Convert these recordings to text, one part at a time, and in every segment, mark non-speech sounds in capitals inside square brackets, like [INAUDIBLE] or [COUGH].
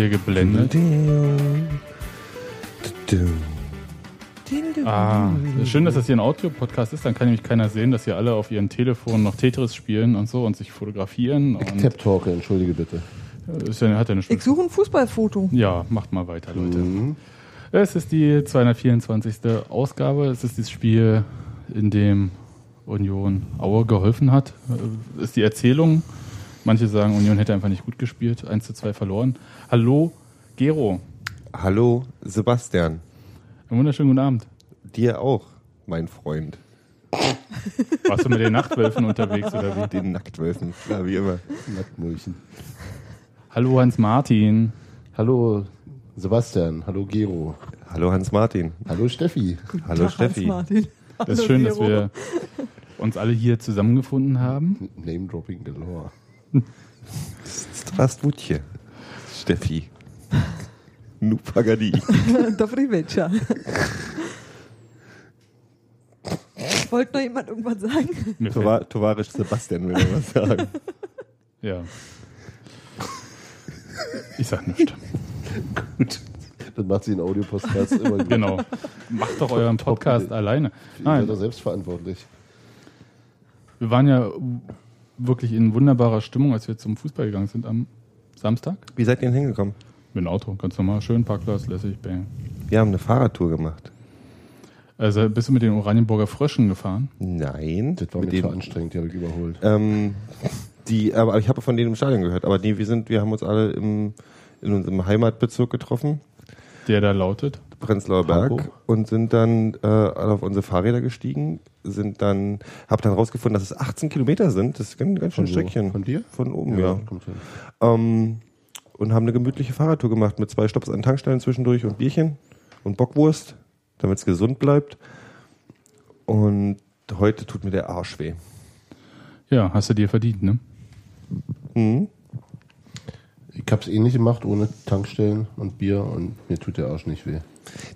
Hier geblendet. Ah, schön, dass das hier ein Audio-Podcast ist. Dann kann nämlich keiner sehen, dass hier alle auf ihren Telefonen noch Tetris spielen und so und sich fotografieren. Tap Talker, entschuldige bitte. ist ja, hat ja eine Ich suche ein Fußballfoto. Ja, macht mal weiter, Leute. Es ist die 224. Ausgabe. Es ist das Spiel, in dem Union Aue geholfen hat. Äh, Ist die Erzählung. Manche sagen, Union hätte einfach nicht gut gespielt. 1 zu 2 verloren. Hallo, Gero. Hallo, Sebastian. Einen wunderschönen guten Abend. Dir auch, mein Freund. Warst du mit den Nachtwölfen unterwegs oder wie? Den Nacktwölfen, klar, wie immer. Nacktmulchen. Hallo Hans-Martin. Hallo Sebastian, hallo Gero, Hallo Hans-Martin. hallo Steffi. Hallo Tag, Steffi. Hans-Martin. Das ist Hallo, schön, dass Gero. wir uns alle hier zusammengefunden haben. Name Dropping galore. Strastwutje. Steffi. Nupagadi. [LAUGHS] Dobry Večer. Wollte noch jemand irgendwas sagen? Tovar- Tovarisch Sebastian will noch was sagen. ja. Ich sag nichts. Gut. Das macht sie in Audio-Podcast immer gut. Genau. Macht doch euren Podcast alleine. Ihr seid Nein, da selbstverantwortlich. wir waren ja wirklich in wunderbarer Stimmung, als wir zum Fußball gegangen sind am Samstag. Wie seid ihr denn hingekommen? Mit dem Auto, ganz normal, schön, Parkplatz, lässig, bang. Wir haben eine Fahrradtour gemacht. Also bist du mit den Oranienburger Fröschen gefahren? Nein. Das war mit mir zu anstrengend, die habe ich überholt. ähm, die, aber ich habe von denen im Stadion gehört. Aber nee, wir sind, wir haben uns alle im, in unserem Heimatbezirk getroffen. Der da lautet. Prenzlauer Berg Pankow? und sind dann äh, alle auf unsere Fahrräder gestiegen, sind dann, habe dann rausgefunden, dass es 18 Kilometer sind. Das ist ein ganz schön? Stückchen. Von dir? Von oben, ja. hin. Ähm, und haben eine gemütliche Fahrradtour gemacht mit zwei Stopps an Tankstellen zwischendurch und Bierchen und Bockwurst, damit es gesund bleibt. Und heute tut mir der Arsch weh. Ja, hast du dir verdient, ne? Mhm. Ich habe es ähnlich gemacht, ohne Tankstellen und Bier und mir tut der Arsch nicht weh.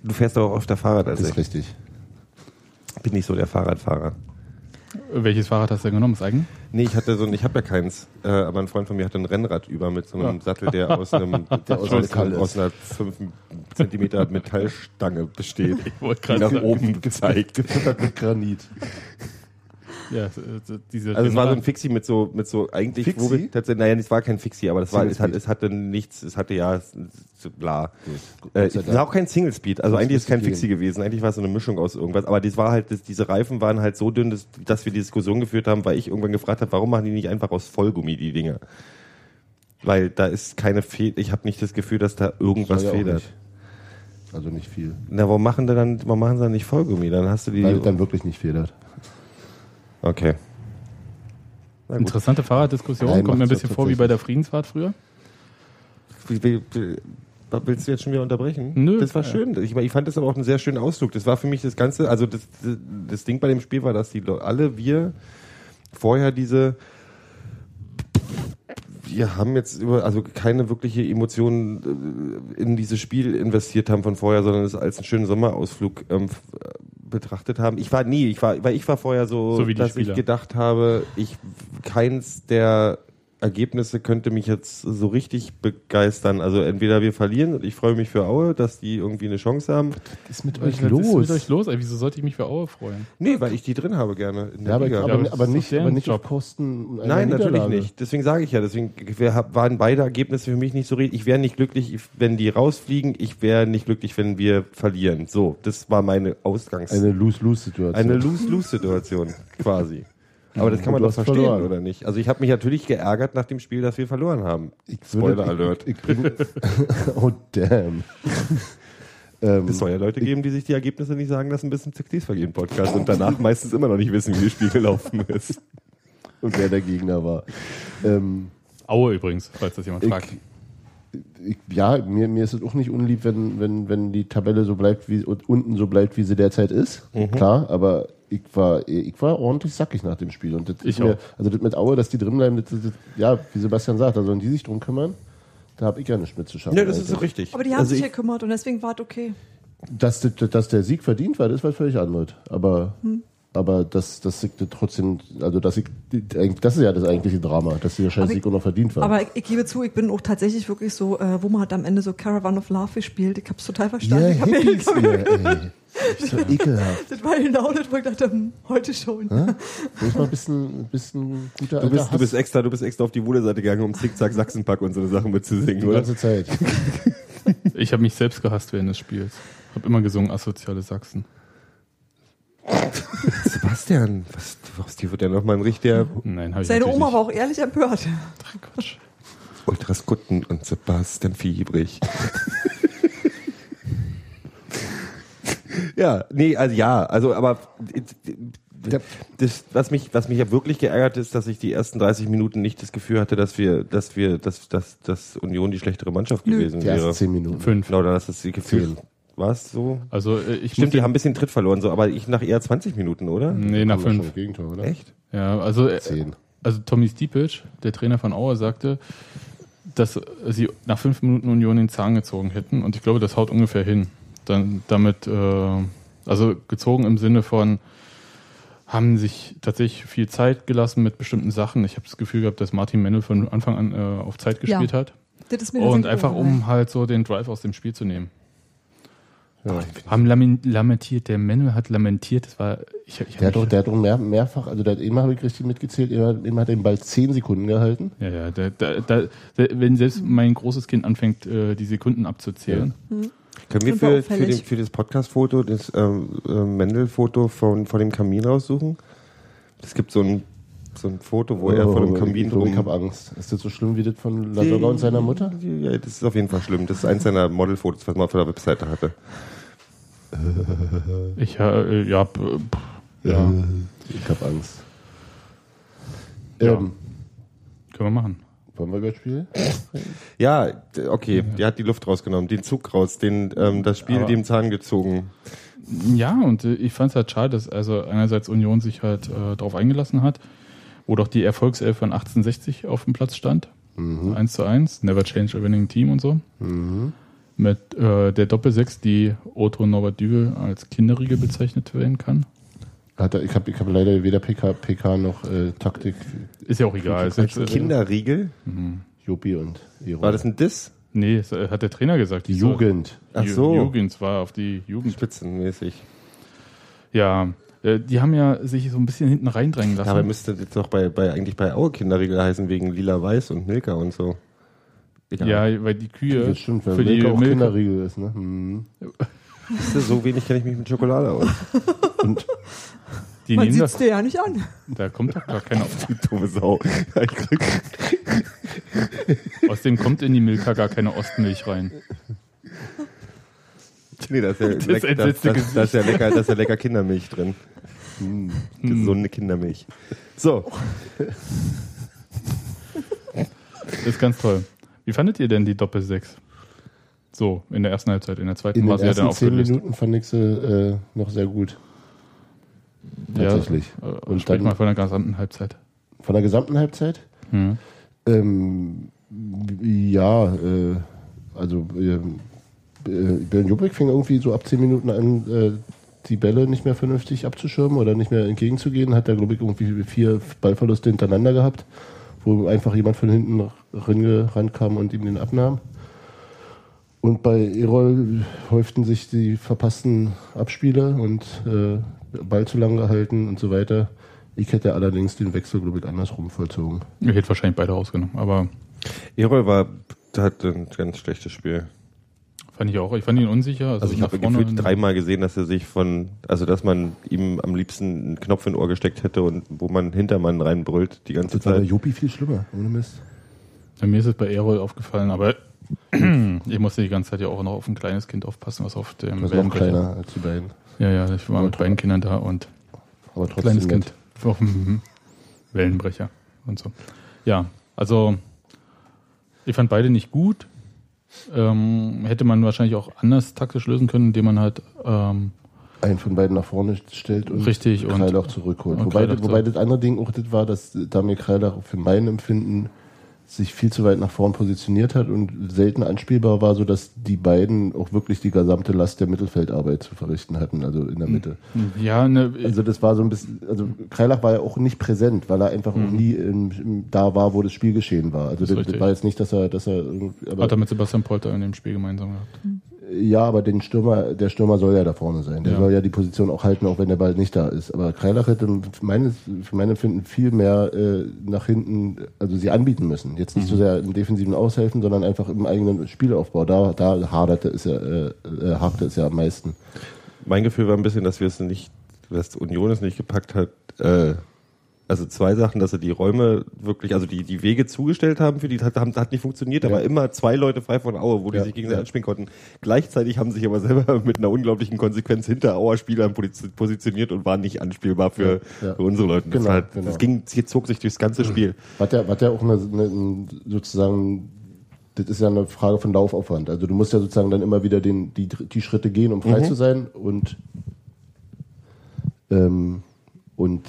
Du fährst aber auch öfter Fahrrad als Das ist ich. richtig. Bin nicht so der Fahrradfahrer. Welches Fahrrad hast du denn genommen? Das eigene? Nee, ich hatte so ein, ich habe ja keins, äh, aber ein Freund von mir hatte ein Rennrad über mit so einem Ja. Sattel, der aus einem [LAUGHS] der aus, ist. aus einer 5 Zentimeter Metallstange besteht, wollte die gerade nach sagen. oben gezeigt. Gefüttert [LAUGHS] mit Granit. Ja, diese Also es war so ein Fixie mit so mit so eigentlich Fixie? wo wir tatsächlich naja, es war kein Fixie, aber das war es, hat, es hatte nichts, es hatte ja es- so bla. Gut. Äh, es war auch kein Single Speed, also Das eigentlich ist müsste kein gehen. Fixie gewesen, eigentlich war es so eine Mischung aus irgendwas, aber das war halt das, diese Reifen waren halt so dünn, dass, dass wir die Diskussion geführt haben, weil ich irgendwann gefragt habe, warum machen die nicht einfach aus Vollgummi die Dinger? Weil da ist keine Fe ich habe nicht das Gefühl, dass da irgendwas ja federt. Also nicht viel. Na, warum machen die dann warum machen sie dann nicht Vollgummi? Dann hast du die Weil es dann wirklich nicht federt. Okay. Interessante Fahrraddiskussion. Nein, Kommt mir ein bisschen vor wie bei der. Friedensfahrt früher. Wie- wie- wie- Willst du jetzt schon wieder unterbrechen? Nö. Das war schön. Ich, ich fand das aber auch einen sehr schönen Ausflug. Das war für mich das Ganze, also das, das, Ding bei dem Spiel war, dass die alle wir vorher diese wir haben jetzt über, also keine wirkliche Emotionen äh, in dieses Spiel investiert haben von vorher, sondern es als einen schönen Sommerausflug ähm, äh, betrachtet haben. Ich war nie, ich war, weil ich war vorher so, So dass ich gedacht habe, ich keins der Ergebnisse könnte mich jetzt so richtig begeistern. Also entweder wir verlieren und ich freue mich für Aue, dass die irgendwie eine Chance haben. Was ist mit Was ist mit euch los? Ey, wieso sollte ich mich für Aue freuen? Nee, weil ich die drin habe gerne in der Ja, aber, Liga. aber, aber nicht, aber nicht auf Kosten einer Nein, natürlich nicht. Deswegen sage ich ja, deswegen waren beide Ergebnisse für mich nicht so richtig. Ich wäre nicht glücklich, wenn die rausfliegen. Ich wäre nicht glücklich, wenn wir verlieren. So, das war meine Ausgangs... Eine Lose-Lose-Situation. eine Lose-Lose-Situation quasi. Aber das kann man doch verstehen, verloren. oder nicht? Also ich habe mich natürlich geärgert nach dem Spiel, dass wir verloren haben. Ich würde- Spoiler Alert. Ich, ich [LAUGHS] oh, damn. [LAUGHS] Ähm, Es soll ja Leute geben, die sich die Ergebnisse nicht sagen lassen bis zum Textilvergehen Podcast und danach meistens immer noch nicht wissen, wie das Spiel gelaufen ist. und wer der Gegner war. Ähm, Aue übrigens, falls das jemand ich, fragt. ich, ja, mir, mir ist es auch nicht unlieb, wenn, wenn, wenn die Tabelle so bleibt, wie unten so bleibt, wie sie derzeit ist. Klar, aber ich war, ich war ordentlich sackig nach dem Spiel. Und das Ich ist mir, also das mit Aue, dass die drin bleiben, das, das, ja, wie Sebastian sagt, da sollen die sich drum kümmern. Da habe ich ja nichts mit zu schaffen. Ja, das ist so eigentlich. richtig. Aber die haben Also sich ich- gekümmert und deswegen war es okay. Dass, dass, der Sieg verdient war, das war völlig anderes. Aber, aber ich das trotzdem, also dass ich, eigentlich- das ist ja das eigentliche Drama, dass dieser scheiß Aber ich- Sieg auch noch verdient war. Aber ich, ich gebe zu, ich bin auch tatsächlich wirklich so, äh, wo man hat am Ende so Caravan of Love gespielt. Ich hab's total verstanden. ja, ich hab ihr, ey. Ist so ekelhaft. das war genau das, wo ich dachte, hm, heute schon. Muss mal ein bisschen, ein bisschen guter Du bist, du bist extra, du bist extra auf die Wuhle-Seite gegangen, um Zickzack Sachsenpack und so eine Sachen mitzusingen, die oder? ganze Zeit. [LAUGHS] Ich habe mich selbst gehasst während des Spiels. Habe immer gesungen asoziale Sachsen. Sebastian, was, was dir wird ja nochmal ein richtiger Nein, ich Seine Oma nicht. war auch ehrlich empört. Ach, Quatsch. Ultras Gutten und Sebastian Fiebrig. ja, nee, also ja, also aber das, was mich, was mich ja wirklich geärgert ist, dass ich die ersten 30 Minuten nicht das Gefühl hatte, dass wir, dass wir, dass, dass, dass Union die schlechtere Mannschaft Nö. gewesen Die ersten wäre. zehn Minuten. Fünf. Genau, dann hast du das Gefühl. Zehn. War es so? Also äh, ich Stimmt, die haben ein bisschen Tritt verloren, so, aber ich nach eher 20 Minuten, oder? Nee, nach fünf. Gegentor, oder? Echt? Ja, also, äh, Zehn. also Tommy Stiepic, der Trainer von Auer, sagte, dass sie nach fünf Minuten Union den Zahn gezogen hätten. Und ich glaube, das haut ungefähr hin. Dann damit, äh, also gezogen im Sinne von, haben sich tatsächlich viel Zeit gelassen mit bestimmten Sachen. Ich habe das Gefühl gehabt, dass Martin Mennel von Anfang an äh, auf Zeit gespielt Ja. hat. Das ist mir Und einfach um halt so den Drive aus dem Spiel zu nehmen. Ja. Haben lamin- lamentiert, der Mennel hat lamentiert, das war, ich, ich Der hat doch, der hat doch mehr, mehrfach, also der hat immer, habe ich richtig mitgezählt, immer, immer hat er den Ball zehn Sekunden gehalten. Ja, ja, da, da, da, da, wenn selbst mein großes Kind anfängt, äh, die Sekunden abzuzählen. Können wir Und war für, für, den, für das Podcast-Foto das ähm, äh, Mendel-Foto von, von dem Kamin raussuchen? Es gibt so ein, so ein Foto, wo er vor dem Kamin Oh, ich, glaub, ich habe Angst. Ist das so schlimm wie das von Lasogga und seiner Mutter? Ja, das ist auf jeden Fall schlimm. Das ist eins seiner Modelfotos, was man auf der Webseite hatte. Ich, äh, ja, ja, Ich habe Angst. Ja. Ähm, können wir machen. wollen wir gleich spielen? [LAUGHS] Ja, okay, der hat die Luft rausgenommen, den Zug raus, den, ähm, das Spiel Aber- dem Zahn gezogen. Ja, und äh, ich fand es halt schade, dass also einerseits Union sich halt äh, darauf eingelassen hat, wo doch die Erfolgself von 1860 auf dem Platz stand. 1 zu 1, Never Change a Winning Team und so. Mit äh, der Doppelsechs, die Otto Norbert Düvel als Kinderriegel bezeichnet werden kann. Hat er, ich habe ich hab leider weder PK, PK noch äh, Taktik, Ist ja auch egal. Ist, äh, Kinderriegel? Jopi und Ero. War das ein Diss? nee, das hat der Trainer gesagt. die Jugend? Ach so. Jugend war auf die Jugend. Spitzenmäßig. Ja, äh, die haben ja sich so ein bisschen hinten reindrängen lassen. Ja, aber müsste jetzt doch bei, bei eigentlich bei Aue Kinderriegel heißen, wegen Lila-Weiß und Milka und so. Egal. ja, weil die Kühe Das stimmt, weil für die Milka auch Milka, Kinderriegel ist, ne? Hm. So wenig kenne ich mich mit Schokolade aus. [LAUGHS] Und die Man nehmen sieht das. es dir ja nicht an. Da kommt doch gar keiner. [LAUGHS] Die dumme Sau. Außerdem kommt in die Milka gar keine Ostmilch rein. nee, da ist ja, Das leck, da, entsetzte da, da ist ja lecker, da ist ja lecker Kindermilch drin. hm. Gesunde Kindermilch. So, Das ist ganz toll. Wie fandet ihr denn die Doppel-6? So, in der ersten Halbzeit. In der zweiten in war den sie ja dann ersten zehn aufgelöst. Minuten fand ich sie äh, noch sehr gut. Tatsächlich. Ja, äh, Und sprich dann- mal von der gesamten Halbzeit. Von der gesamten Halbzeit? Hm. Ähm, ja, äh, also äh, äh, Bernd Jubrik fing irgendwie so ab 10 Minuten an, äh, die Bälle nicht mehr vernünftig abzuschirmen oder nicht mehr entgegenzugehen. Hat er, glaube ich, irgendwie vier Ballverluste hintereinander gehabt, wo einfach jemand von hinten ran- rankam und ihm den abnahm. Und bei Erol häuften sich die verpassten Abspiele und äh, Ball zu lang gehalten und so weiter. Ich hätte allerdings den Wechsel, glaube ich, andersrum vollzogen. Ich hätte wahrscheinlich beide rausgenommen, aber Erol war, hat ein ganz schlechtes Spiel. fand ich auch. Ich fand ihn unsicher. Also, Also ich habe gefühlt dreimal gesehen, dass er sich von, also dass man ihm am liebsten einen Knopf in Ohr gesteckt hätte und wo man Hintermann reinbrüllt die ganze Das war bei Zeit. Jopi viel schlimmer, ohne Mist. Ja, mir ist es bei Erol aufgefallen, aber [CLEARS THROAT] Ich musste die ganze Zeit ja auch noch auf ein kleines Kind aufpassen, was auf dem Das ist noch kleiner als die beiden. Ja, ja, ich war mit beiden Kindern da und Aber trotzdem kleines nett. Kind auf dem [LAUGHS] Wellenbrecher und so. Ja, also ich fand beide nicht gut. Ähm, hätte man wahrscheinlich auch anders taktisch lösen können, indem man halt ähm, einen von beiden nach vorne stellt und Richtig, und- Kreilach zurückholt. und Wobei, Kreilach wobei das andere Ding auch das war, dass Damir Kreilach für mein Empfinden sich viel zu weit nach vorn positioniert hat und selten anspielbar war, sodass die beiden auch wirklich die gesamte Last der Mittelfeldarbeit zu verrichten hatten, also in der Mitte. ja, ne, Also das war so ein bisschen, also Kreilach war ja auch nicht präsent, weil er einfach auch nie im, da war, wo das Spiel geschehen war. Also Mhm. das, das war jetzt nicht, dass er, dass er, irgendwie- aber, hat er mit Sebastian Polter in dem Spiel gemeinsam gehabt. Ja, aber den Stürmer, der Stürmer soll ja da vorne sein. Der Ja. soll ja die Position auch halten, auch wenn der Ball nicht da ist. Aber Kreilach hätte für, meines, für mein Empfinden viel mehr äh, nach hinten, also sie anbieten müssen. Jetzt nicht so sehr im defensiven Aushelfen, sondern einfach im eigenen Spielaufbau. Da, da haderte es ja, äh, äh, hakte es ja am meisten. Mein Gefühl war ein bisschen, dass wir es nicht, dass Union es nicht gepackt hat. Äh, also zwei Sachen, dass sie die Räume wirklich, also die, die Wege zugestellt haben für die, hat, hat nicht funktioniert, Ja. aber immer zwei Leute frei von Aue, wo die Ja, sich gegenseitig ja. anspielen konnten. Gleichzeitig haben sie sich aber selber [LAUGHS] mit einer unglaublichen Konsequenz hinter Auer Spielern posi- positioniert und waren nicht anspielbar für, für unsere Leute. Das, Genau, war halt, genau. das ging, hier zog sich durchs ganze Spiel. Was ja, was ja auch eine, eine, ein- sozusagen, das ist ja eine Frage von Laufaufwand. Also du musst ja sozusagen dann immer wieder den, die, die Schritte gehen, um frei zu sein und, ähm, und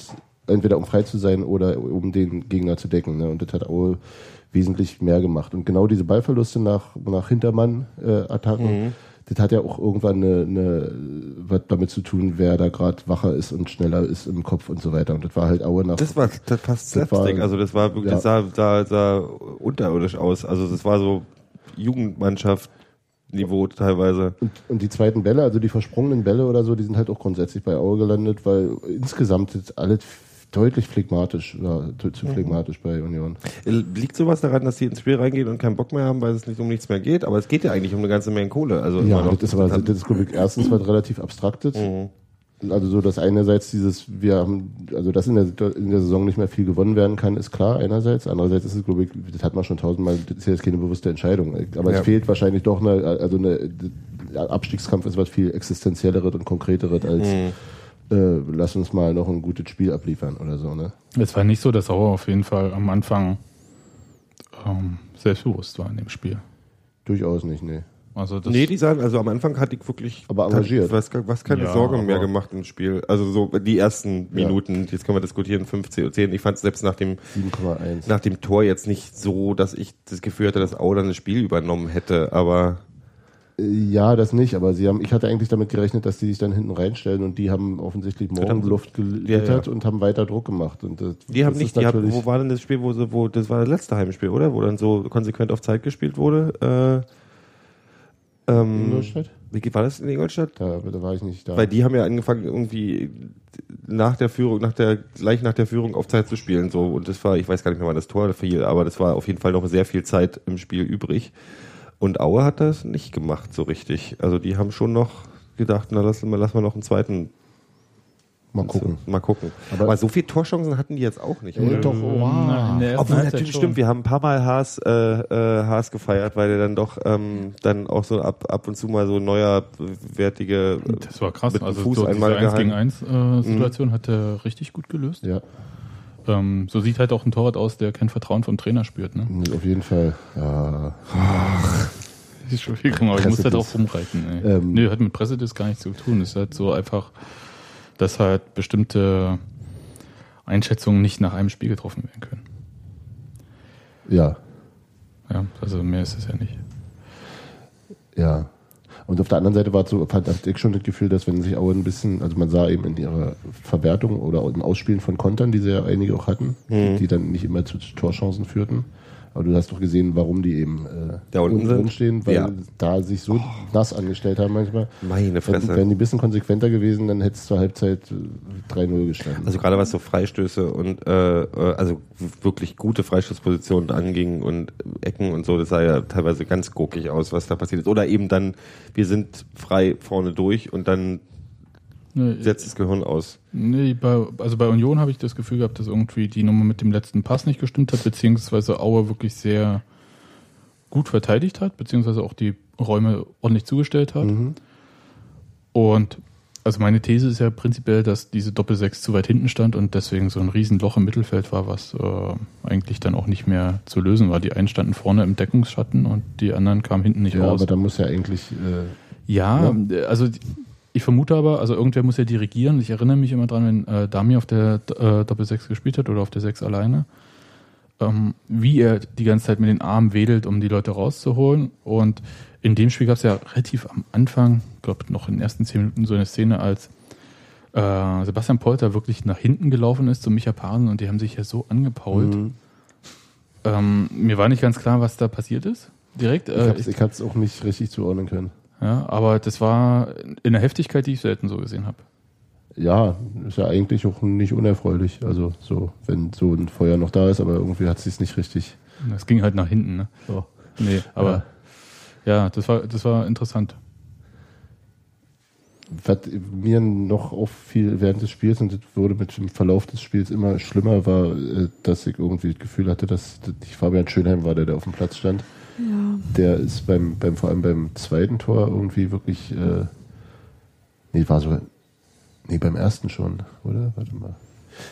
entweder um frei zu sein oder um den Gegner zu decken. Ne? Und das hat Aue wesentlich mehr gemacht. Und genau diese Ballverluste nach, nach Hintermann-Attacken, das hat ja auch irgendwann eine, eine, was damit zu tun, wer da gerade wacher ist und schneller ist im Kopf und so weiter. Und das war halt Aue nach Das war das fast Slapstick. Also das war wirklich, das sah, sah, sah unterirdisch aus. Also das war so Jugendmannschaft Niveau teilweise. Und, und die zweiten Bälle, also die versprungenen Bälle oder so, die sind halt auch grundsätzlich bei Aue gelandet, weil insgesamt ist alles deutlich phlegmatisch, ja, zu, zu phlegmatisch bei Union. Liegt sowas daran, dass die ins Spiel reingehen und keinen Bock mehr haben, weil es nicht um nichts mehr geht? Aber es geht ja eigentlich um eine ganze Menge Kohle. Also Ja, das ist aber, das ist, glaube ich, erstens was relativ Abstraktes. Also so, dass einerseits dieses, wir haben, also dass in der, in der Saison nicht mehr viel gewonnen werden kann, ist klar einerseits. Andererseits ist es, glaube ich, das hat man schon tausendmal, das ist ja jetzt keine bewusste Entscheidung. Aber Ja. es fehlt wahrscheinlich doch eine, also eine, der Abstiegskampf ist was viel existenzielleres und konkreteres als, äh, lass uns mal noch ein gutes Spiel abliefern oder so, ne? Es war nicht so, dass Auer auf jeden Fall am Anfang ähm, selbstbewusst war in dem Spiel. Durchaus nicht, nee. Also das, Nee, die sagen, also am Anfang hatte ich wirklich Aber engagiert. was, was keine Ja, Sorge mehr gemacht im Spiel. Also so die ersten Ja. Minuten, jetzt können wir diskutieren, 15 10. Ich fand es selbst nach dem 7,1. nach dem Tor jetzt nicht so, dass ich das Gefühl hatte, dass Au dann das Spiel übernommen hätte, aber Ja, das nicht, aber sie haben, ich hatte eigentlich damit gerechnet, dass die sich dann hinten reinstellen und die haben offensichtlich Morgenluft gelittert Ja, und haben weiter Druck gemacht. Und das, die haben das nicht, die haben, wo war denn das Spiel, wo sie, wo, das war das letzte Heimspiel, oder? Wo dann so konsequent auf Zeit gespielt wurde. Äh, ähm, Ingolstadt? Wie war das in Ingolstadt? Da, da war ich nicht da. Weil die haben ja angefangen, irgendwie nach der Führung, nach der, gleich nach der Führung auf Zeit zu spielen, so. Und das war, ich weiß gar nicht mehr, wann das Tor fiel, aber das war auf jeden Fall noch sehr viel Zeit im Spiel übrig. Und Aue hat das nicht gemacht, so richtig. Also die haben schon noch gedacht, na, lass, mal- lass mal noch einen zweiten. Mal gucken. Mal gucken. Aber- Aber, so viele Torchancen hatten die jetzt auch nicht. Ja, oder? doch, oh, ersten Obwohl natürlich schon. stimmt, wir haben ein paar Mal Haas, äh, äh, Haas gefeiert, weil der dann doch ähm, dann auch so ab, ab und zu mal so neuer wertige Das war krass. mit Also Fuß so einmal diese 1 gegen gehalten. 1 äh, Situation hat er richtig gut gelöst. Ja, Ähm, so sieht halt auch ein Torwart aus, der kein Vertrauen vom Trainer spürt. Ne? auf jeden Fall. Ja, [LAUGHS] Entschuldigung, aber ich muss da Pressediss. drauf rumreiten. Ey. Ähm. nee, hat mit Pressediss gar nichts zu tun. Es ist halt so einfach, dass halt bestimmte Einschätzungen nicht nach einem Spiel getroffen werden können. ja, Ja, also mehr ist es ja nicht. ja. Und auf der anderen Seite war es so, fand ich schon das Gefühl, dass wenn sich Aue ein bisschen, also man sah eben in ihrer Verwertung oder im Ausspielen von Kontern, die sie ja einige auch hatten, Mhm. die, die dann nicht immer zu Torchancen führten. Aber du hast doch gesehen, warum die eben äh, Da unten drin stehen, weil Ja. da sich so nass angestellt haben manchmal. Meine Fresse. Wären die ein bisschen konsequenter gewesen, dann hätte es zur Halbzeit äh, 3-0 gestanden. Also gerade was so Freistöße und äh, äh, also wirklich gute Freistoßpositionen anging und Ecken und so, das sah ja teilweise ganz gurkig aus, was da passiert ist. Oder eben dann, wir sind frei vorne durch und dann Nee, setzt das Gehirn aus. nee, bei, also bei Union habe ich das Gefühl gehabt, dass irgendwie die Nummer mit dem letzten Pass nicht gestimmt hat, beziehungsweise Auer wirklich sehr gut verteidigt hat, beziehungsweise auch die Räume ordentlich zugestellt hat. Und also meine These ist ja prinzipiell, dass diese Doppel-6 zu weit hinten stand und deswegen so ein Riesenloch im Mittelfeld war, was äh, eigentlich dann auch nicht mehr zu lösen war. Die einen standen vorne im Deckungsschatten und die anderen kamen hinten nicht Ja, raus. aber da muss ja eigentlich. Äh, Ja, also ich vermute aber, also irgendwer muss ja dirigieren. Ich erinnere mich immer dran, wenn äh, Dami auf der äh, Doppel 6 gespielt hat oder auf der 6 alleine, ähm, wie er die ganze Zeit mit den Armen wedelt, um die Leute rauszuholen. Und in dem Spiel gab es ja relativ am Anfang, ich glaube noch in den ersten zehn Minuten so eine Szene, als äh, Sebastian Polter wirklich nach hinten gelaufen ist zu Micha Pasen und die haben sich ja so angepault. Mhm. Ähm, mir war nicht ganz klar, was da passiert ist. Direkt. ich Äh, ich hab's auch nicht richtig zuordnen können. Ja, aber das war in der Heftigkeit, die ich selten so gesehen habe. Ja, ist ja eigentlich auch nicht unerfreulich. Also so, wenn so ein Feuer noch da ist, aber irgendwie hat sich's nicht richtig. Das ging halt nach hinten, ne? So. Nee, aber ja, das war das war interessant. Was mir noch auffiel während des Spiels und das wurde mit dem Verlauf des Spiels immer schlimmer, war, äh, dass ich irgendwie das Gefühl hatte, dass das nicht Fabian Schönheim war, der da auf dem Platz stand. Ja. Der ist beim, beim vor allem beim zweiten Tor irgendwie wirklich, äh, nee, war so, nee, beim ersten schon, oder? Warte mal.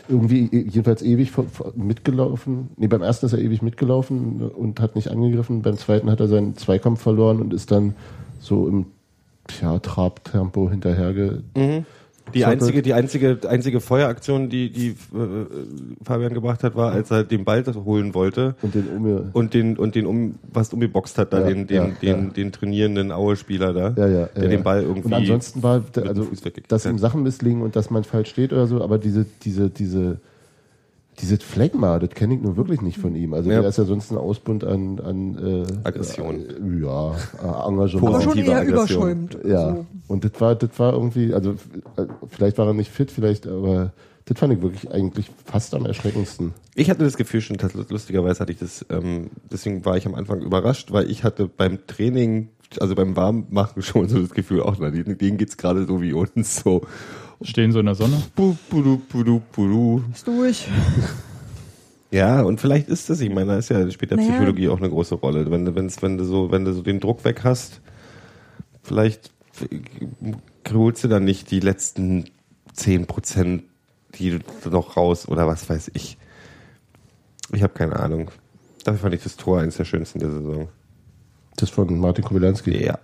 Irgendwie jedenfalls ewig mitgelaufen. Nee, beim ersten ist er ewig mitgelaufen und hat nicht angegriffen. Beim zweiten hat er seinen Zweikampf verloren und ist dann so im ja, Trabtempo hinterherge. Die einzige, die einzige, einzige Feueraktion, die, die äh, Fabian gebracht hat, war, als er den Ball holen wollte Und den Ume. und den und den um was umgeboxt hat, da Ja, den den ja, den, ja. den trainierenden Aue-Spieler da, Ja, ja, der den. Ball irgendwie Und ansonsten war, also, dass ihm Sachen misslingen und dass man falsch steht oder so, aber diese, diese, diese, diese Phlegma, das kenne ich nur wirklich nicht von ihm. Also Ja. der ist ja sonst ein Ausbund an, an äh, Aggression. Äh, ja, äh, Engagement. Aber schon eher Aggression. überschäumt. Ja, So. und das war, das war irgendwie, also äh, vielleicht war er nicht fit, vielleicht, aber das fand ich wirklich eigentlich fast am erschreckendsten. Ich hatte das Gefühl schon, dass, lustigerweise hatte ich das, ähm, deswegen war ich am Anfang überrascht, weil ich hatte beim Training, also beim Warmmachen [LAUGHS] schon so das Gefühl, auch na, denen, denen geht's gerade so wie uns so. Stehen so in der Sonne. Bu, budu, budu, budu. Ist durch. Ja, und vielleicht ist das, ich meine, da ist ja später Naja. Psychologie auch eine große Rolle. Wenn du, wenn's, wenn du so, wenn du so den Druck weg hast, vielleicht holst du dann nicht die letzten 10 Prozent, die du noch raus oder was weiß ich. Ich habe keine Ahnung. Dafür fand ich das Tor eines der schönsten der Saison. Das von Martin Kobylanski. Ja.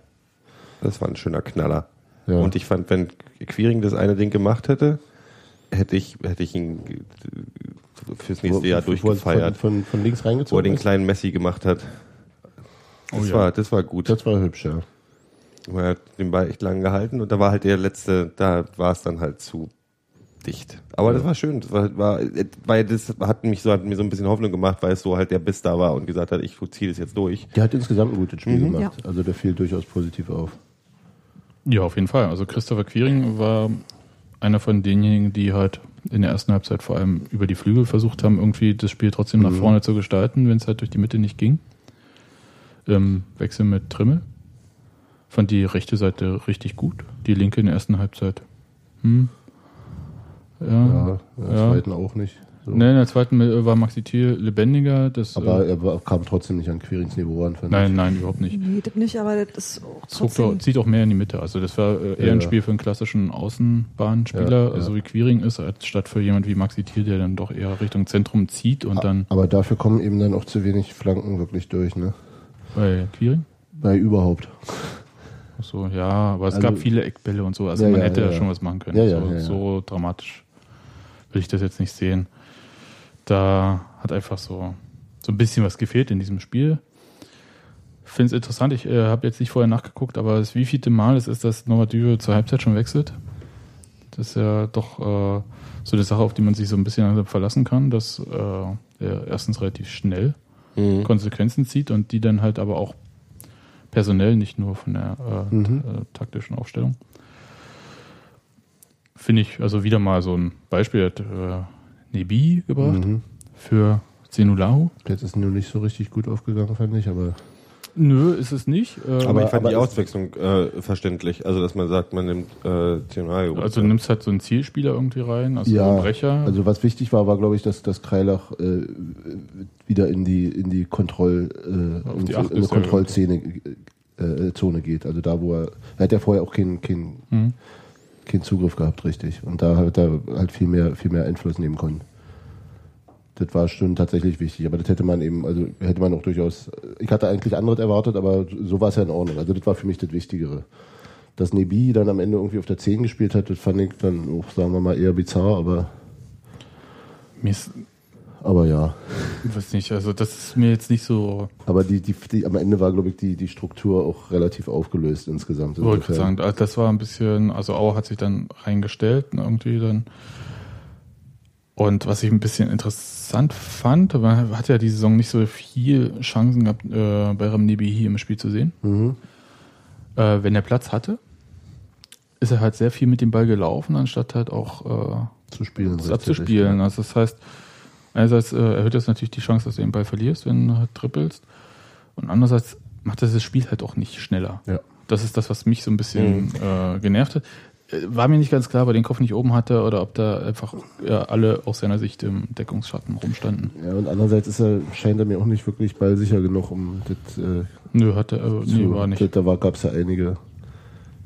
Das war ein schöner Knaller. Ja. Und ich fand, wenn Quiring das eine Ding gemacht hätte, hätte ich, hätte ich ihn fürs nächste Jahr durchgefeiert. Von, von, von links wo er reingezogen den kleinen Messi gemacht hat. Das, Oh ja. war, das war gut. Das war hübsch, ja. Er hat den Ball echt lang gehalten und da war halt der letzte, da war es dann halt zu dicht. Aber das war schön. Das war, war, weil das hat mich so, hat mir so ein bisschen Hoffnung gemacht, weil es so halt der Biss da war und gesagt hat, ich ziehe das jetzt durch. Der hat insgesamt ein gutes Spiel Mhm. gemacht. Also der fiel durchaus positiv auf. Ja, auf jeden Fall. Also Christopher Quiring war einer von denjenigen, die halt in der ersten Halbzeit vor allem über die Flügel versucht haben, irgendwie das Spiel trotzdem nach vorne zu gestalten, wenn es halt durch die Mitte nicht ging. Im Wechsel mit Trimmel. Fand die rechte Seite richtig gut. Die linke in der ersten Halbzeit. Hm. Ja. Ja, Ja. zweiten auch nicht. So. Ne, in der zweiten war Maxi Thiel lebendiger. Das, Aber äh, er kam trotzdem nicht an Quirings Niveau ran. nein, ich. nein, überhaupt nicht. Nee, das nicht, aber das ist auch Zog trotzdem. zieht auch mehr in die Mitte. Also das war äh, eher Ja, ein ja. Spiel für einen klassischen Außenbahnspieler, Ja, ja. also wie Quiring ist, als statt für jemand wie Maxi Thiel, der dann doch eher Richtung Zentrum zieht und dann Aber dafür kommen eben dann auch zu wenig Flanken wirklich durch, ne? bei Quiring. Bei überhaupt. Ach So, ja, aber es Also- gab viele Eckbälle und so. Also Ja, man ja, hätte ja, ja ja. schon was machen können. Ja, ja, so, ja, ja. so dramatisch will ich das jetzt nicht sehen. Da hat einfach so, so ein bisschen was gefehlt in diesem Spiel. Finde es interessant, ich äh, habe jetzt nicht vorher nachgeguckt, aber das wievielte Mal es ist, dass Normative zur Halbzeit schon wechselt. Das ist ja doch äh, so eine Sache, auf die man sich so ein bisschen verlassen kann, dass äh, er erstens relativ schnell Mhm. Konsequenzen zieht und die dann halt aber auch personell, nicht nur von der äh, Mhm. äh, taktischen Aufstellung. Finde ich also wieder mal so ein Beispiel, hat äh, Nebi gebracht Mhm. für Zenulahu. Jetzt ist nur nicht so richtig gut aufgegangen, fand ich, aber Nö, ist es nicht. Äh, Aber, Aber- ich fand aber die Auswechslung äh, verständlich. Also, dass man sagt, man nimmt äh, Tionario. also du nimmst halt so einen Zielspieler irgendwie rein, also Ja, einen Brecher. Also was wichtig war, war glaube ich, dass, dass Kreilach äh, wieder in die in die Kontroll äh, in, die in Kontrollzone äh, Zone geht. Also da, wo er er hat ja vorher auch keinen keinen Hm. Keinen Zugriff gehabt, richtig. Und da hat er halt viel mehr viel mehr Einfluss nehmen können. Das war schon tatsächlich wichtig, aber das hätte man eben, also hätte man auch durchaus, ich hatte eigentlich anderes erwartet, aber so war es ja in Ordnung. Also das war für mich das Wichtigere. Dass Nebi dann am Ende irgendwie auf der 10 gespielt hat, das fand ich dann auch, sagen wir mal, eher bizarr, aber, mir ist, aber ja. ich weiß nicht, also das ist mir jetzt nicht so, Aber die, die, die, am Ende war, glaube ich, die, die Struktur auch relativ aufgelöst insgesamt. wollte ich Insofern- sagen, das war ein bisschen, also Auer hat sich dann reingestellt ne, irgendwie dann. Und was ich ein bisschen interessant fand, man hat ja die Saison nicht so viel Chancen gehabt, äh, bei Ramnebi hier im Spiel zu sehen. Mhm. Äh, wenn er Platz hatte, ist er halt sehr viel mit dem Ball gelaufen, anstatt halt auch äh, zu spielen. das abzuspielen. Also das heißt, einerseits äh, erhöht das natürlich die Chance, dass du den Ball verlierst, wenn du halt trippelst. Und andererseits macht das das Spiel halt auch nicht schneller. Ja. Das ist das, was mich so ein bisschen äh, genervt hat. Äh, War mir nicht ganz klar, ob er den Kopf nicht oben hatte oder ob da einfach ja, alle aus seiner Sicht im Deckungsschatten rumstanden. Ja, und andererseits ist er, scheint er mir auch nicht wirklich ballsicher genug, um das äh, Nö, hatte er, äh, nee, war nicht. Da gab es ja einige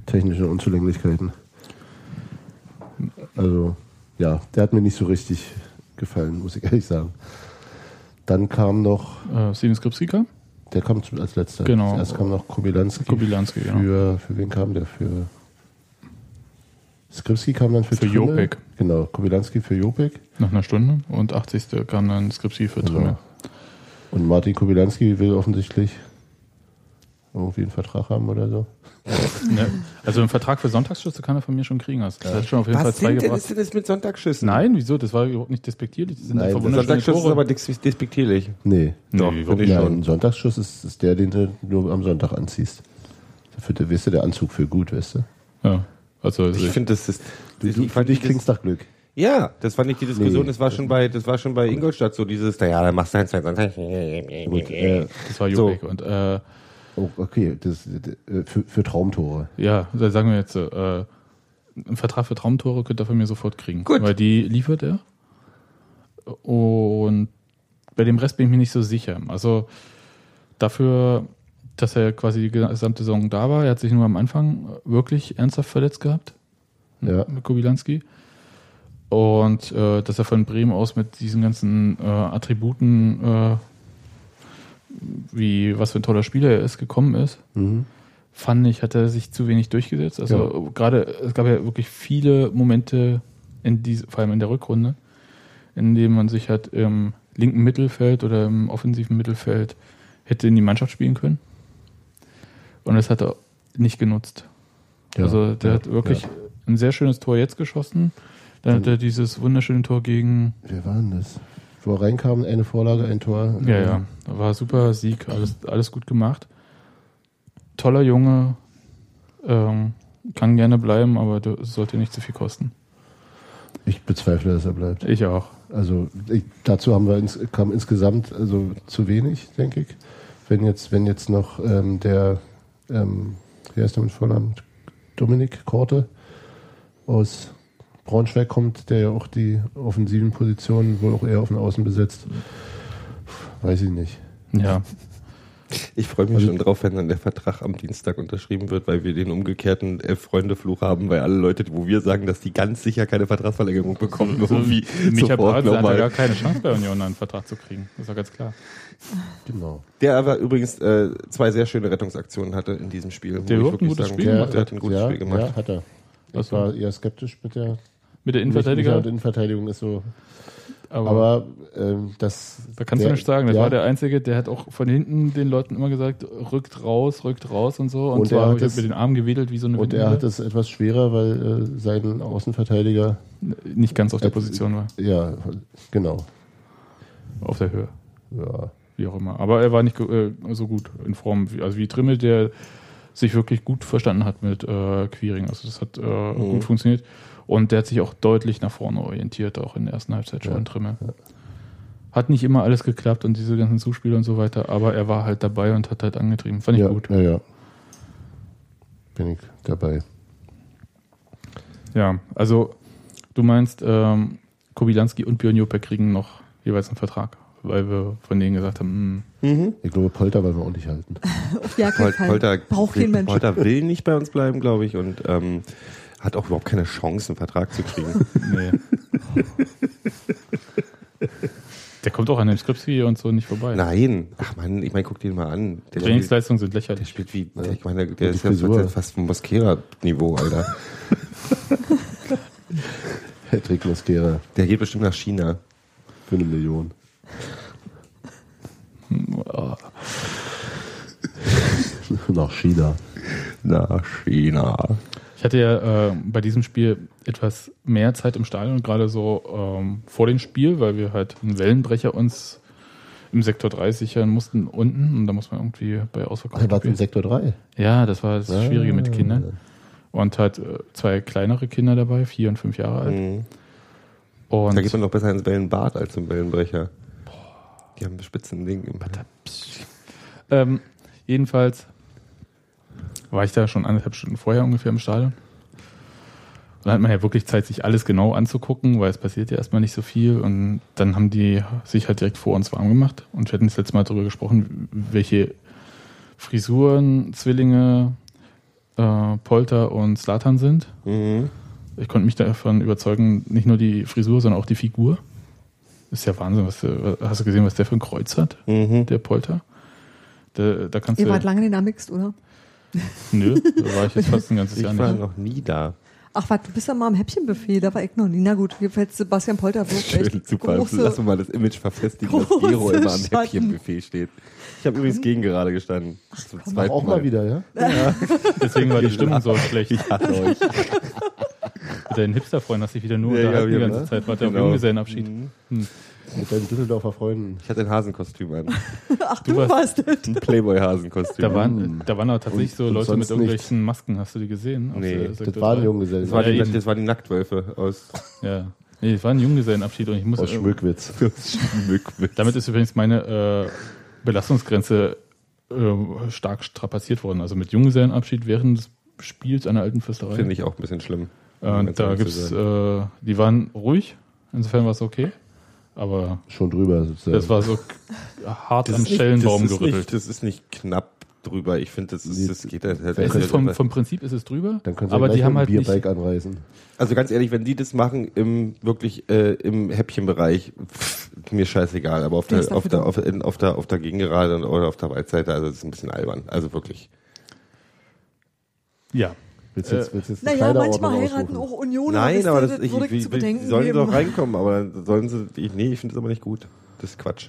technische Unzulänglichkeiten. Also, ja, der hat mir nicht so richtig gefallen, muss ich ehrlich sagen. Dann kam noch, Äh, Steven Skripsika? der kam als letzter. Genau. Zuerst kam noch Kobylanski. Kobylanski, genau. Für, für wen kam der? Für Skripski kam dann für Für Trimmel. Jopek. Genau, Kobylanski für Jopek. Nach einer Stunde. Und 80. kam dann Skripsi für Trimmel. Genau. Und Martin Kobylanski will offensichtlich irgendwie einen Vertrag haben oder so. Ne? Also einen Vertrag für Sonntagsschüsse kann er von mir schon kriegen. Also Das hat schon auf jeden Fall Was zwei sind denn, ist denn das mit Sonntagsschüssen? Nein, wieso? Das war überhaupt nicht despektierlich. Das sind Nein, wunderschöne Sonntagsschüsse ist Tore. aber despektierlich. Nee. Doch, Nee, finde ich Ja, schon. ein Sonntagsschuss ist, ist der, den du nur am Sonntag anziehst. Für, die- weißt du, der Anzug für gut, weißt du? Ja. Also, Ich finde, das ist. Du, ich du, für dich klingt's nach Glück. Ja, das fand ich die Diskussion. Nee. das war schon bei, das war schon bei Ingolstadt so dieses, naja, dann machst du halt zwei äh, das war So. Jobek. Und äh, oh, okay, das, äh, für, für Traumtore. ja, da sagen wir jetzt, äh, einen Vertrag für Traumtore könnte er von mir sofort kriegen. Gut. Weil die liefert er. Und bei dem Rest bin ich mir nicht so sicher. Also dafür, dass er quasi die gesamte Saison da war, er hat sich nur am Anfang wirklich ernsthaft verletzt gehabt. Ja. mit Kobylanski. Und äh, dass er von Bremen aus mit diesen ganzen äh, Attributen, äh, wie was für ein toller Spieler er ist, gekommen ist, Mhm. fand ich, hat er sich zu wenig durchgesetzt. Also gerade, es gab ja wirklich viele Momente, in diese, vor allem in der Rückrunde, in denen man sich halt im linken Mittelfeld oder im offensiven Mittelfeld hätte in die Mannschaft spielen können. Und das hat er nicht genutzt. Ja. Also der Ja. hat wirklich Ja. ein sehr schönes Tor jetzt geschossen. Dann hat er dieses wunderschöne Tor gegen, Wer war denn das? Wo er reinkam, eine Vorlage, ein Tor. ja, ja, war super Sieg, alles, alles gut gemacht. Toller Junge, ähm, kann gerne bleiben, aber es sollte nicht zu viel kosten. Ich bezweifle, dass er bleibt. Ich auch. Also ich, dazu haben wir ins, kam insgesamt also zu wenig, denke ich. Wenn jetzt, wenn jetzt noch ähm, der, ähm, wie heißt der mit Vornamen? Dominik Korte aus Braunschweig kommt, der ja auch die offensiven Positionen wohl auch eher auf den Außen besetzt. Weiß ich nicht. Ja, Ich freue mich Also- schon drauf, wenn dann der Vertrag am Dienstag unterschrieben wird, weil wir den umgekehrten Elf-Freunde-Fluch haben, weil alle Leute, wo wir sagen, dass die ganz sicher keine Vertragsverlängerung bekommen, irgendwie Micha sofort hat ja gar nochmal. keine Chance bei Union einen Vertrag zu kriegen. Das ist ja ganz klar. Genau. Der aber übrigens äh, zwei sehr schöne Rettungsaktionen hatte in diesem Spiel. wo Der ich hat ein wirklich gutes sagen Spiel muss, gemacht. Der hat ein gutes ja, Spiel gemacht. Ja, hat er. So. war eher skeptisch mit der Mit der Innenverteidiger, nicht- Innenverteidigung ist so. aber, Aber ähm, das. da kannst der- du nicht sagen. Das ja, war der Einzige, der hat auch von hinten den Leuten immer gesagt, rückt raus, rückt raus und so. Und, Und er zwar hat es- mit den Armen gewedelt wie so eine Und er hat es etwas schwerer, weil äh, sein Außenverteidiger, nicht ganz auf der Äh, Position war, ja, genau. auf der Höhe. Ja. wie auch immer. Aber er war nicht äh, so gut in Form, wie, also wie Trimmel, der sich wirklich gut verstanden hat mit äh, Queering. Also das hat äh, Mhm. gut funktioniert. Und der hat sich auch deutlich nach vorne orientiert, auch in der ersten Halbzeit schon Ja. in Trimmel. Hat nicht immer alles geklappt und diese ganzen Zuspiele und so weiter, aber er war halt dabei und hat halt angetrieben. Fand ich ja, gut. Ja, ja. Bin ich dabei. Ja, also du meinst, ähm, Kobilanski und Björn Jopek kriegen noch jeweils einen Vertrag, weil wir von denen gesagt haben, hm, Ich glaube, Polter wollen wir auch nicht halten. Auf keinen Pol. Polter, Braucht kein Mensch. Polter will nicht bei uns bleiben, glaube ich, und ähm, hat auch überhaupt keine Chance, einen Vertrag zu kriegen. [LAUGHS] nee. Der kommt auch an dem Skripsvideo und so nicht vorbei. Nein, ach man, ich meine, guck den mal an. Der, Trainingsleistungen sind der lächerlich. spielt wie, der, ich meine, der ist ja fast, fast ein Mosquera-Niveau, Alter. [LAUGHS] Patrick Mosquera Der geht bestimmt nach China. für eine Million. [LAUGHS] Nach China. Nach China. Ich hatte ja äh, bei diesem Spiel etwas mehr Zeit im Stadion, gerade so ähm, vor dem Spiel, weil wir halt einen Wellenbrecher uns im Sektor 3 sichern mussten unten und da muss man irgendwie bei Ausverkauf er war im spielen. Sektor 3. Ja, das war das Schwierige mit Ah. Kindern. Und halt äh, zwei kleinere Kinder dabei, vier und fünf Jahre alt. Mhm. Und Da geht man noch besser ins Wellenbad als zum Wellenbrecher. Die haben einen spitzen Ding im Ähm, jedenfalls war ich da schon anderthalb Stunden vorher ungefähr im Stadion. Und dann hat man ja wirklich Zeit, sich alles genau anzugucken, weil es passiert ja erstmal nicht so viel. Und dann haben die sich halt direkt vor uns warm gemacht. Und wir hatten das letzte Mal darüber gesprochen, welche Frisuren, Zwillinge, äh, Polter und Slatan sind. Mhm. Ich konnte mich davon überzeugen, nicht nur die Frisur, sondern auch die Figur. Ist ja Wahnsinn. Was, der- hast du gesehen, was der für ein Kreuz hat, Mhm. der Polter? Da, da kannst Ihr wart lange in der Mixed, oder? Nö, da war ich jetzt fast ein ganzes Ich Jahr war nicht. noch nie da. Ach, was, du bist ja mal am Häppchenbuffet, da war ich noch nie. Na gut, jedenfalls Sebastian Polter wirkt echt große, Lass uns mal das Image verfestigen, dass Gero immer am Schatten. Häppchenbuffet steht. Ich habe übrigens gegen gerade gestanden. Zum komm, zweiten Auch mal wieder, [LAUGHS] ja? Deswegen war die Stimmung so schlecht. Ich hasse euch. Mit deinen Hipster-Freunden hast du dich wieder nur Ja, ja, unterhalten die ja, ganze ne? Zeit. War der Genau. auf Junggesellenabschied. Mhm. Mit deinen Düsseldorfer Freunden. Ich hatte ein Hasenkostüm an. [LAUGHS] Ach, du, Du warst- warst das. Ein Playboy-Hasenkostüm. Da waren, da waren aber tatsächlich Und- so und Leute mit irgendwelchen Masken. Hast du die gesehen? Nee, das Das waren? Junggesellen. das, war die, das waren die Nacktwölfe aus Ja. Nee, das war ein Junggesellenabschied und ich muss. Aus Schmückwitz. [LAUGHS] Schmückwitz. Damit ist übrigens meine äh, Belastungsgrenze äh, stark strapaziert worden. Also mit Junggesellenabschied während des Spiels der alten Fürsterei. Finde ich auch ein bisschen schlimm. Äh, und da gibt's, äh, die waren ruhig, insofern war es okay. Aber Schon drüber sozusagen. das war so hart am nicht- Schellenbaum das ist gerüttelt. Nicht, das ist nicht knapp drüber. Ich finde, das, ist, das geht halt. halt es ist vom, vom Prinzip ist es drüber, Dann können sie aber die haben halt dem nicht, Bierbike anreißen. Also ganz ehrlich, wenn die das machen im wirklich äh, im Häppchenbereich, pff, mir scheißegal. Aber auf der auf der auf, in, auf der auf der Gegengerade oder auf der Waldseite, also das ist ein bisschen albern. Also wirklich. ja. Willst du jetzt, willst du jetzt Naja, manchmal heiraten ausrufen? auch Unionen. Nein, aber das, ich, würde ich, zu ich, bedenken die sollen geben. doch reinkommen, aber dann sollen sie. Ich, nee, ich finde das aber nicht gut. Das ist Quatsch.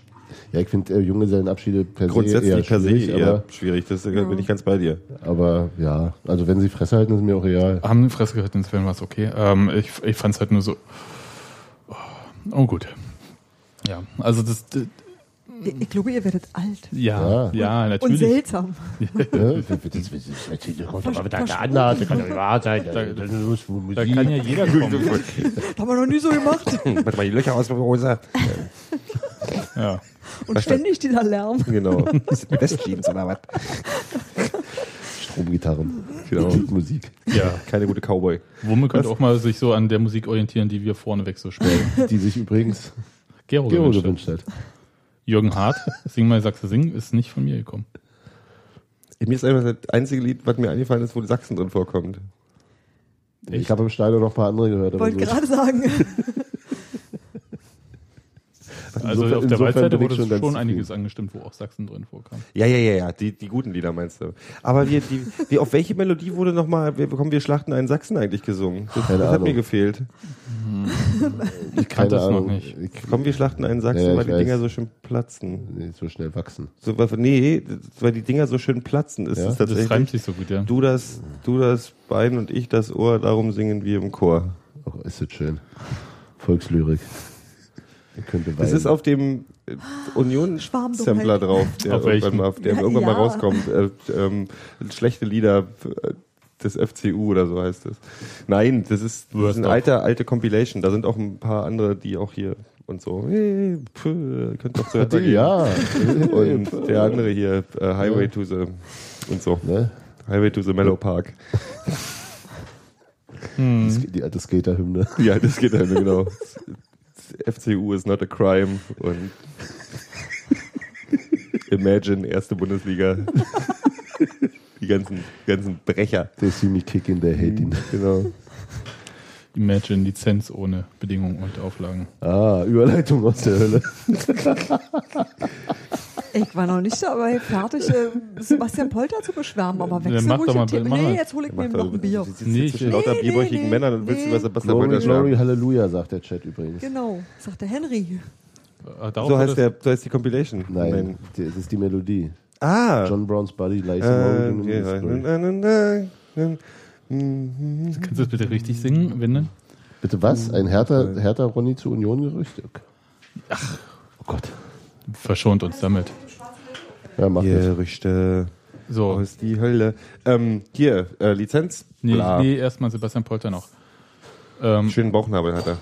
Ja, ich finde äh, Junggesellenabschiede per se eher Grundsätzlich per se schwierig, eher schwierig. Das äh, bin ich ganz bei dir. aber ja, also wenn sie Fresse halten, ist mir auch egal. Haben eine Fresse gehalten, insofern war es okay. Ähm, ich ich fand es halt nur so. Oh, gut. Ja, also das. Ich, ich glaube, ihr werdet alt. Ja, Ja. ja, Und natürlich. seltsam. [LAUGHS] Ja, das, das, das, das kommt doch mal mit der Anlage, das kann doch nicht wahr sein. Da, Musik. kann ja jeder kommen. [LAUGHS] Das haben wir noch nie so gemacht. [LAUGHS] Warte mal, die Löcher aus Hose. Ja. Und ständig dieser Lärm. Genau. Westjeans oder was? Stromgitarren. Genau. Musik. ja. Keine gute Cowboy. Wumme könnte auch mal sich so an der Musik orientieren, die wir vorneweg so spielen. Die sich übrigens Gero, Gero gewünscht hat. Jürgen Hart, Sing mal Sachse Sing, ist nicht von mir gekommen. Mir ist einfach das einzige Lied, was mir eingefallen ist, wo die Sachsen drin vorkommt. Ich habe im Stadion noch ein paar andere gehört. aber Wollte so- gerade sagen. [LAUGHS] Also Insofern- auf der Waldseite ich wurde schon schon, einiges angestimmt, wo auch Sachsen drin vorkam. Ja, ja, ja, ja, die, die guten Lieder meinst du. Aber wir, die, wir, auf welche Melodie wurde nochmal, wir bekommen wir Schlachten einen Sachsen eigentlich gesungen? Das, Keine das hat mir gefehlt. Ich kannte keine das noch nicht. Ich, Kommen wir Schlachten einen Sachsen, Ja, ich weil die weiß. Dinger so schön platzen. nee, so schnell wachsen. So, weil- nee, weil die Dinger so schön platzen. Ist Ja, Das tatsächlich. reimt sich so gut, ja. Du das, du das Bein und ich das Ohr, darum singen wir im Chor. Oh, ist das schön. Volkslyrik. Das ist auf dem äh, Union-Sampler Schwarmdummheit. drauf, der, Auf irgendwann mal, der Ja, irgendwann mal ja. rauskommt. Äh, ähm, schlechte Lieder äh, des FCU oder so heißt es. Nein, das ist, das ist eine alte, alte Compilation. Da sind auch ein paar andere, die auch hier und so. Hey, pff, könnt doch so. Ja. Und der andere hier, äh, Highway to the und so. Ne? Highway to the Mellow Park. Das- Die alte Skater-Hymne. Ja, das geht dann genau. [LAUGHS] FCU is not a crime und Imagine, erste Bundesliga. Die ganzen, ganzen Brecher. They see me kicking, they hate ihn. Genau. Imagine Lizenz ohne Bedingungen und Auflagen. Ah, Überleitung aus der Hölle. Ich war noch nicht dabei fertig, äh, Sebastian Polter zu beschwärmen, aber Ja, wechsel mach ruhig doch mal, Thema. mach mal. Nee, jetzt hole ich mir noch ein Bier. Du sitzt Nee, nee, ich- zwischen lauter Nee, nee, bierbäuchigen nee, Männern und willst nee. über Sebastian Glory, Wolter Glory, schwärmen. Halleluja, sagt der Chat übrigens. Genau, sagt der Henry. Äh, darauf So wird heißt, es- der, so heißt die Compilation. Nein, die- es ist die Melodie. Ah. John Brown's Body lies Äh, the ja. mystery. Kannst du das bitte richtig singen, Winde? Bitte was? Ein härter, härter Ronny zu Union Gerücht? Ach, oh Gott. Verschont uns damit. Ja, mach das. Gerüchte So, aus die Hölle. Ähm, hier, äh, Lizenz. nee, Bla. nee erstmal Sebastian Polter noch. Ähm, Schönen Bauchnabel hat er.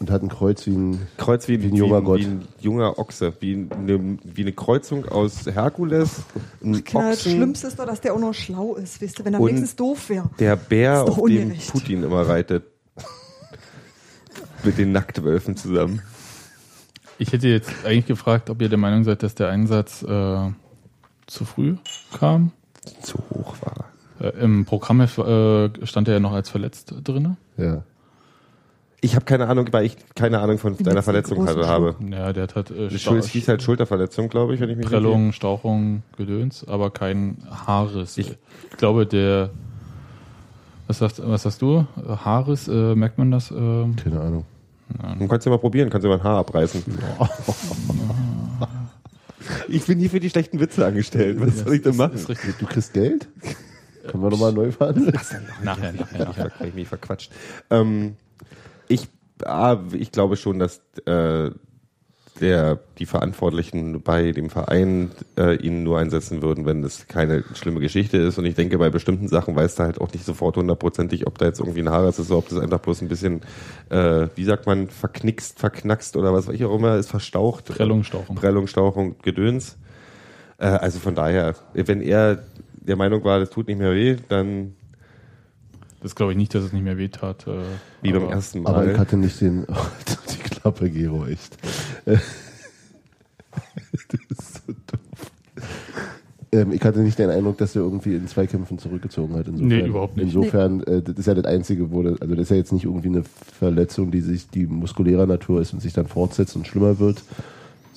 Und hat ein Kreuz wie ein. Kreuz wie, Wie ein junger wie, Gott. Wie ein junger Ochse. Wie eine, wie eine Kreuzung aus Herkules, ein Kinder, das Schlimmste ist doch, dass der auch noch schlau ist, weißt du, wenn er wenigstens doof wäre. der Bär, auf dem. Putin immer reitet. [LAUGHS] Mit den Nacktwölfen zusammen. Ich hätte jetzt eigentlich gefragt, ob ihr der Meinung seid, dass der Einsatz äh, zu früh kam. Zu hoch war. Äh, Im Programm äh, stand er ja noch als verletzt drin. Ja. Ich habe keine Ahnung, weil ich keine Ahnung von deiner Verletzung hatte, habe. Ja, der hat halt äh, Es Schul- es hieß halt Schulterverletzung, glaube ich, wenn ich mich nicht Prellung, Stauchung, Gedöns, aber kein Haares. Ich- Ich, glaube, der. Was sagst, was sagst du? Haares, äh, merkt man das? ähm? Keine Ahnung. Du kannst ja mal probieren, kannst ja mal ein Haar abreißen. [LAUGHS] ich bin hier für die schlechten Witze angestellt. Was soll ich denn machen? Ist richtig. Du kriegst Geld? Können wir nochmal neu verhandeln? Nachher, nachher, Ich nachher. hab ich mich verquatscht. Ähm, ich, ah, ich glaube schon, dass äh, der, die Verantwortlichen bei dem Verein äh, ihn nur einsetzen würden, wenn das keine schlimme Geschichte ist. Und ich denke, bei bestimmten Sachen weiß er halt auch nicht sofort hundertprozentig, ob da jetzt irgendwie ein Haar ist oder ob das einfach bloß ein bisschen, äh, wie sagt man, verknickst, verknackst oder was weiß ich auch immer, ist verstaucht. Prellung, Stauchung. Prellung, Stauchung, Gedöns. Äh, also von daher, wenn er der Meinung war, das tut nicht mehr weh, dann Das glaube ich nicht, dass es nicht mehr wehtat. Äh, wie beim aber- ersten Mal. Aber ich hatte nicht den. Oh, [LAUGHS] die Klappe, Gero, echt. [LAUGHS] Das ist so doof. Ähm, ich hatte nicht den Eindruck, dass er irgendwie in Zweikämpfen zurückgezogen hat. Insofern, Nee, überhaupt nicht. Insofern, äh, das ist ja das Einzige, wo das, also das ist ja jetzt nicht irgendwie eine Verletzung, die sich, die muskulärer Natur ist und sich dann fortsetzt und schlimmer wird,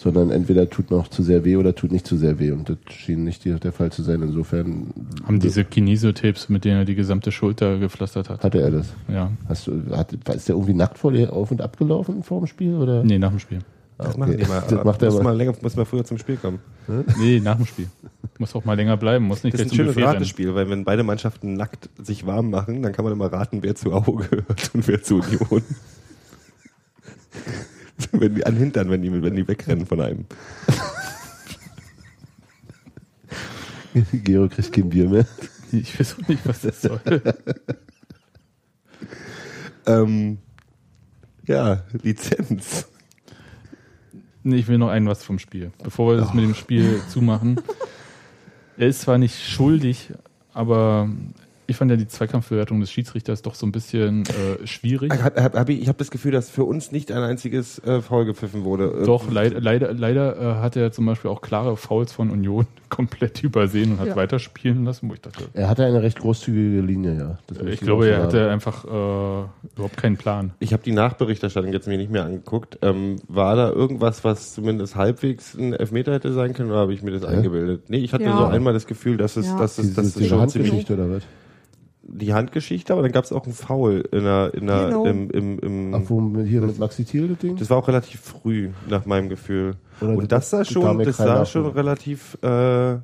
sondern entweder tut noch zu sehr weh oder tut nicht zu sehr weh. Und das schien nicht der Fall zu sein. Insofern Haben diese Kinesio-Tapes, mit denen er die gesamte Schulter gepflastert hat. hatte er das. Ja. Hast du, hat, ist der irgendwie nackt vor dir auf und ab gelaufen vor dem Spiel? Oder? Nee, nach dem Spiel. Ah, Das okay. machen die mal. [LAUGHS] Das macht er muss aber. mal länger, muss mal früher zum Spiel kommen. Nee, nach dem Spiel. Muss auch mal länger bleiben, muss nicht Das ist ein schönes. Ratespiel, weil wenn beide Mannschaften nackt sich warm machen, dann kann man immer raten, wer zu Auge [LAUGHS] gehört und wer zu Union. [LAUGHS] [LAUGHS] wenn die an Hintern, wenn die, wenn die wegrennen von einem. [LAUGHS] Gero kriegt kein Bier mehr. Ich weiß auch nicht, was das soll. [LAUGHS] Ähm, ja, Lizenz. Nee, ich will noch ein was vom Spiel. Bevor wir das mit dem Spiel zumachen. Er ist zwar nicht schuldig, aber ich fand ja die Zweikampfbewertung des Schiedsrichters doch so ein bisschen äh, schwierig. Ich habe hab, ich hab das Gefühl, dass für uns nicht ein einziges äh, Foul gepfiffen wurde. Äh, Doch, leider, leider, leider äh, hat er zum Beispiel auch klare Fouls von Union [LAUGHS] komplett übersehen und hat Ja. weiterspielen lassen, wo ich dachte, Er hatte eine recht großzügige Linie, ja. Das ich glaube, er hatte einfach äh, überhaupt keinen Plan. Ich habe die Nachberichterstattung jetzt mir nicht mehr angeguckt. Ähm, war da irgendwas, was zumindest halbwegs ein Elfmeter hätte sein können, oder habe ich mir das eingebildet? Nee, ich hatte Ja. so einmal das Gefühl, dass es, Ja. dass es, dass es schon ziemlich oder was? Die Handgeschichte, aber dann gab es auch einen Foul in der, in der, Genau. im, im, im Ach, wo mit, hier mit Maxi Thiel das Ding? das war auch relativ früh, nach meinem Gefühl. Oder Und das sah schon, das sah schon relativ äh,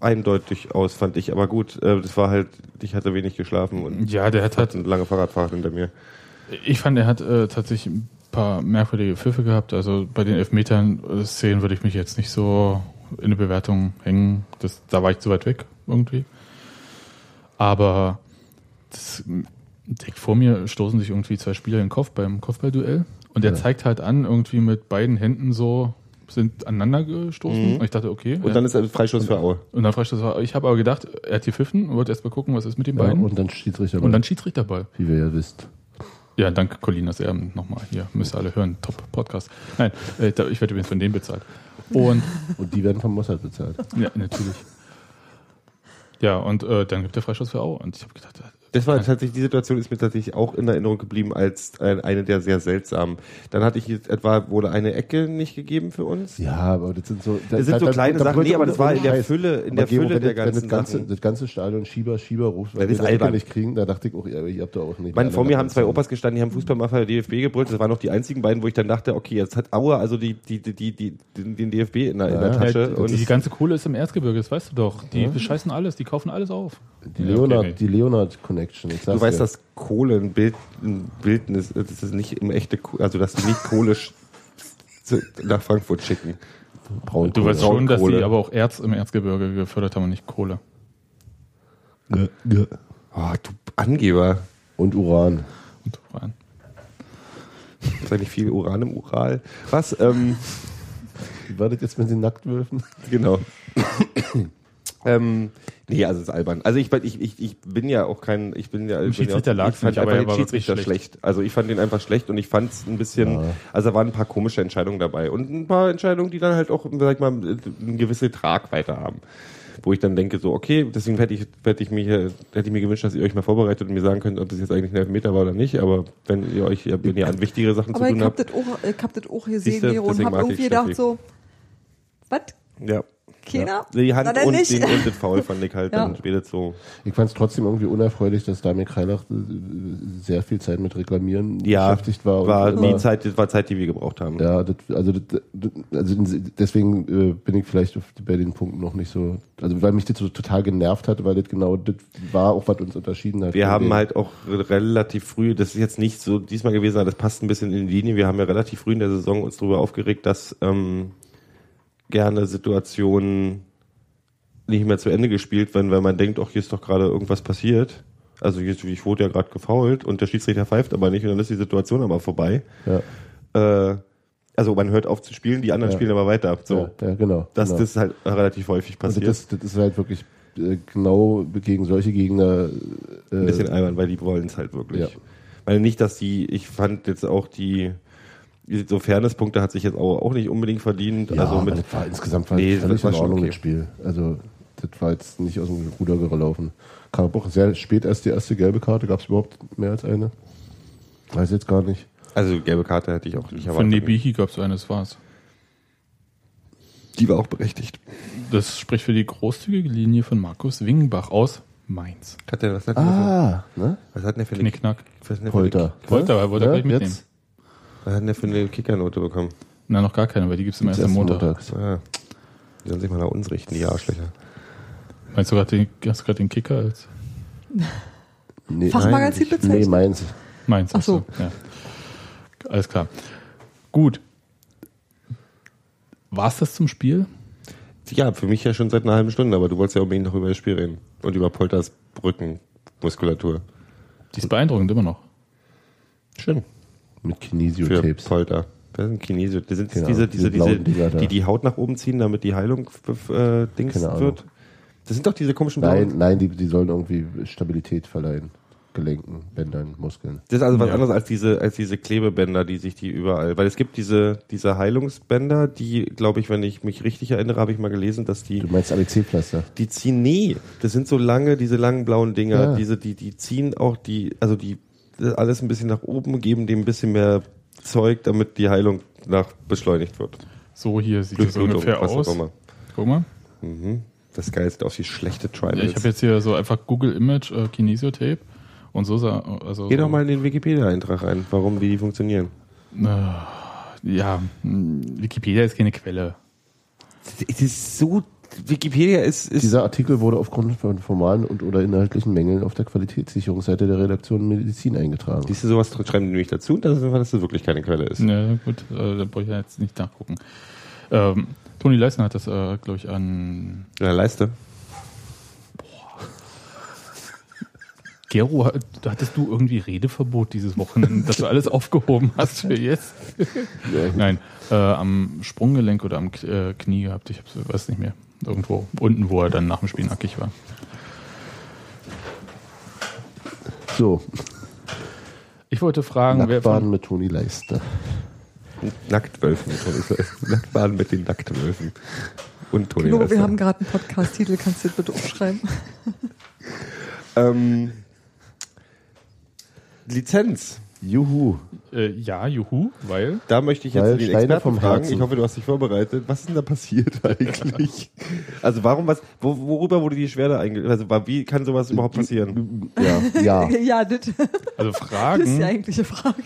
eindeutig aus, fand ich. Aber gut, äh, das war halt, ich hatte wenig geschlafen und Ja, der hat halt, eine lange Fahrradfahrt hinter mir. ich fand, er hat äh, tatsächlich ein paar merkwürdige Pfiffe gehabt. Also bei den Elfmetern äh, Szenen würde ich mich jetzt nicht so in eine Bewertung hängen. Das, da war ich zu weit weg irgendwie. Aber das, Direkt vor mir stoßen sich irgendwie zwei Spieler in den Kopf beim Kopfballduell. Und er Ja. zeigt halt an, irgendwie mit beiden Händen so sind aneinander gestoßen. Mhm. Und ich dachte, okay. Und dann ist er Freistoß für Aue. und dann fragte ich, ich habe aber gedacht, er hat gepfiffen und wollte erst mal gucken, was ist mit den Ja, beiden. und dann Schiedsrichter. und dann Schiedsrichterball. wie wir ja wisst. Ja, danke Colinas Erben nochmal hier. Müsst ihr alle hören. Top Podcast. Nein, äh, ich werde übrigens von denen bezahlt. Und Und die werden vom Mossad bezahlt. ja, natürlich. Ja, und äh, dann gibt der Freistoß für Au. Und ich habe gedacht, Das war tatsächlich, die Situation ist mir tatsächlich auch in Erinnerung geblieben als eine der sehr seltsamen. Dann hatte ich jetzt etwa, wurde eine Ecke nicht gegeben für uns. Ja, aber das sind so. Das sind so kleine Sachen. Nee, aber das war in der Fülle, in der Fülle der ganzen wenn das ganze, Sachen. das ganze Stadion Schieber, Schieber ruft, weil Das wir albern. nicht kriegen, da dachte ich auch, ja, ihr habt doch auch nicht. Ich meine, vor mir haben zwei. Opas gestanden, die haben Fußballmafia der DFB gebrüllt. Das waren noch die einzigen beiden, wo ich dann dachte, okay, jetzt hat Aue also die, die, die, die, die, den den DFB in der, in der Tasche. und die ganze Kohle ist im Erzgebirge, das weißt du doch. Die bescheißen alles, die kaufen alles auf. Die Leonard, die Leonard Connection. Du weißt, dir. dass Kohle ein Bild, ein Bildnis, das ist nicht im echte, also dass die nicht Kohle nach Frankfurt schicken. Braunkohle. Du weißt schon, dass die Braunkohle. aber auch Erz im Erzgebirge gefördert haben und nicht Kohle. Ja, ja. Oh, du Angeber. Und Uran. Und rein. Ist eigentlich viel Uran im Ural. Was? Ähm, Wie war das jetzt mit den Nacktwölfen? genau. [COUGHS] ähm, nee, also es ist albern. Also ich, ich, ich, ich bin ja auch kein, ich bin ja, ich bin ja Schiedsrichter ich fand nicht, aber er den Schiedsrichter wirklich schlecht. Also ich fand den einfach schlecht und ich fand es ein bisschen, Ja. also da waren ein paar komische Entscheidungen dabei und ein paar Entscheidungen, die dann halt auch, sag ich mal, eine gewisse Tragweite haben. Wo ich dann denke, so, okay, deswegen hätte ich, hätte ich mir, hätte ich mir gewünscht, dass ihr euch mal vorbereitet und mir sagen könnt, ob das jetzt eigentlich ein Elfmeter war oder nicht. Aber wenn ihr euch, wenn ihr an wichtigere Sachen Aber zu ich tun hab habt. das auch, ich hab das auch gesehen, Siehste, und hab ich irgendwie gedacht so, was? Ja. Keiner? Die Hand Na, und, nicht. den, und das Foul fand ich halt [LAUGHS] Ja. dann später so. Ich fand es trotzdem irgendwie unerfreulich, dass Damir Kreilach äh, sehr viel Zeit mit Reklamieren Ja, beschäftigt war. war die Zeit, das war Zeit, die wir gebraucht haben. Ja, das, also, das, also deswegen äh, bin ich vielleicht bei den Punkten noch nicht so, also weil mich das so total genervt hat, weil das genau das war auch, was uns unterschieden hat. Wir haben den- halt auch relativ früh, das ist jetzt nicht so diesmal gewesen, aber das passt ein bisschen in die Linie. Wir haben ja relativ früh in der Saison uns darüber aufgeregt, dass ähm, gerne Situationen nicht mehr zu Ende gespielt werden, weil man denkt, ach, hier ist doch gerade irgendwas passiert. Also jetzt, ich wurde ja gerade gefault und der Schiedsrichter pfeift aber nicht und dann ist die Situation aber vorbei. ja, Äh, also man hört auf zu spielen, die anderen Ja. spielen aber weiter. So, ja, ja, genau. das, genau. das ist halt relativ häufig also passiert. das, das ist halt wirklich äh, genau gegen solche Gegner. Äh, ein bisschen albern, weil die wollen es halt wirklich. Ja. Weil nicht, dass die, ich fand jetzt auch die so Fairnesspunkte hat sich jetzt auch, auch nicht unbedingt verdient. ja, also aber mit, das war insgesamt war Nee, das war in Ordnung okay. das Spiel. Also das war jetzt nicht aus dem Ruder gelaufen. Kam auch sehr spät erst die erste gelbe Karte. Gab es überhaupt mehr als eine? Weiß jetzt gar nicht. also gelbe Karte hätte ich auch nicht Von erwartet. Nebihi gab es eine, das war's. Die war auch berechtigt. Das spricht für die großzügige Linie von Markus Wingenbach aus Mainz. Hat der, was, hat der für, Ah, ne? was hat der für eine, Knickknack. Polter. Polter, er wollte Ja, gleich mitnehmen. jetzt? Was hat der für eine Kickernote bekommen? Na, noch gar keine, weil die gibt's immer erst am Montag. montags. Ah, die sollen sich mal nach uns richten, die Arschlöcher. Meinst du gerade den, hast du gerade den Kicker als [LAUGHS] Nee, Fachmagazin nein, bezeichnet? Nee, meins. Mainz? Ach so. Ja. Alles klar. Gut. War's das zum Spiel? Ja, für mich ja schon seit einer halben Stunde, aber du wolltest ja unbedingt noch über das Spiel reden. Und über Polters Brückenmuskulatur. Die ist beeindruckend immer noch. Schön. Mit Für Kinesiotapes. Polter. Das sind Kinesio. Das sind Genau, diese, diese diese, diese, die die Haut nach oben ziehen, damit die Heilung äh, Dings wird. Das sind doch diese komischen Nein, blauen. nein, die, die sollen irgendwie Stabilität verleihen. Gelenken, Bändern, Muskeln. Das ist also was Ja. anderes als diese, als diese Klebebänder, die sich die überall, weil es gibt diese, diese Heilungsbänder, die, glaube ich, wenn ich mich richtig erinnere, habe ich mal gelesen, dass die, Du meinst ABC-Pflaster? die ziehen, nee, das sind so lange, diese langen blauen Dinger, Ja. diese, die, die ziehen auch die, also die, alles ein bisschen nach oben, geben dem ein bisschen mehr Zeug, damit die Heilung nach beschleunigt wird. So hier sieht es Blutung, ungefähr aus. Guck mal. Mhm. Das Geil sieht aus wie schlechte Ja, ich Tribals. habe jetzt hier so einfach Google Image äh, Kinesiotape und so sah also Geh so, doch mal in den Wikipedia-Eintrag rein, warum die funktionieren. Ja, mh, Wikipedia ist keine Quelle. Es ist so, Wikipedia ist, ist Dieser Artikel wurde aufgrund von formalen und oder inhaltlichen Mängeln auf der Qualitätssicherungsseite der Redaktion Medizin eingetragen. Siehst du, sowas schreiben die nämlich dazu, dass es, dass es wirklich keine Quelle ist. Ja, gut, äh, da brauche ich ja jetzt nicht nachgucken. Ähm, Toni Leisner hat das, äh, glaube ich, an Ja, Leiste. Gero, hat- hattest du irgendwie Redeverbot dieses Wochenende, dass du alles aufgehoben hast für jetzt? Nein, äh, am Sprunggelenk oder am K- äh, Knie gehabt. Ich hab's, weiß nicht mehr. Irgendwo unten, wo er dann nach dem Spiel nackig war. So, Ich wollte fragen, wer Nacktbaden von, mit Toni Leister. Nacktwölfen. Nacktbaden mit den Nacktwölfen. Und Toni Flo, wir Lester. haben gerade einen Podcast-Titel, kannst du den bitte umschreiben? ähm, Lizenz. Juhu. äh, ja, juhu, weil Da möchte ich jetzt den Steine Experten vom fragen. Herzen. Ich hoffe, du hast dich vorbereitet. Was ist denn da passiert [LAUGHS] eigentlich? also warum was? Wo, worüber wurde die Beschwerde einge... Also wie kann sowas überhaupt passieren? Ja, ja. [LAUGHS] ja, das, also das ist die Fragen eigentliche Frage.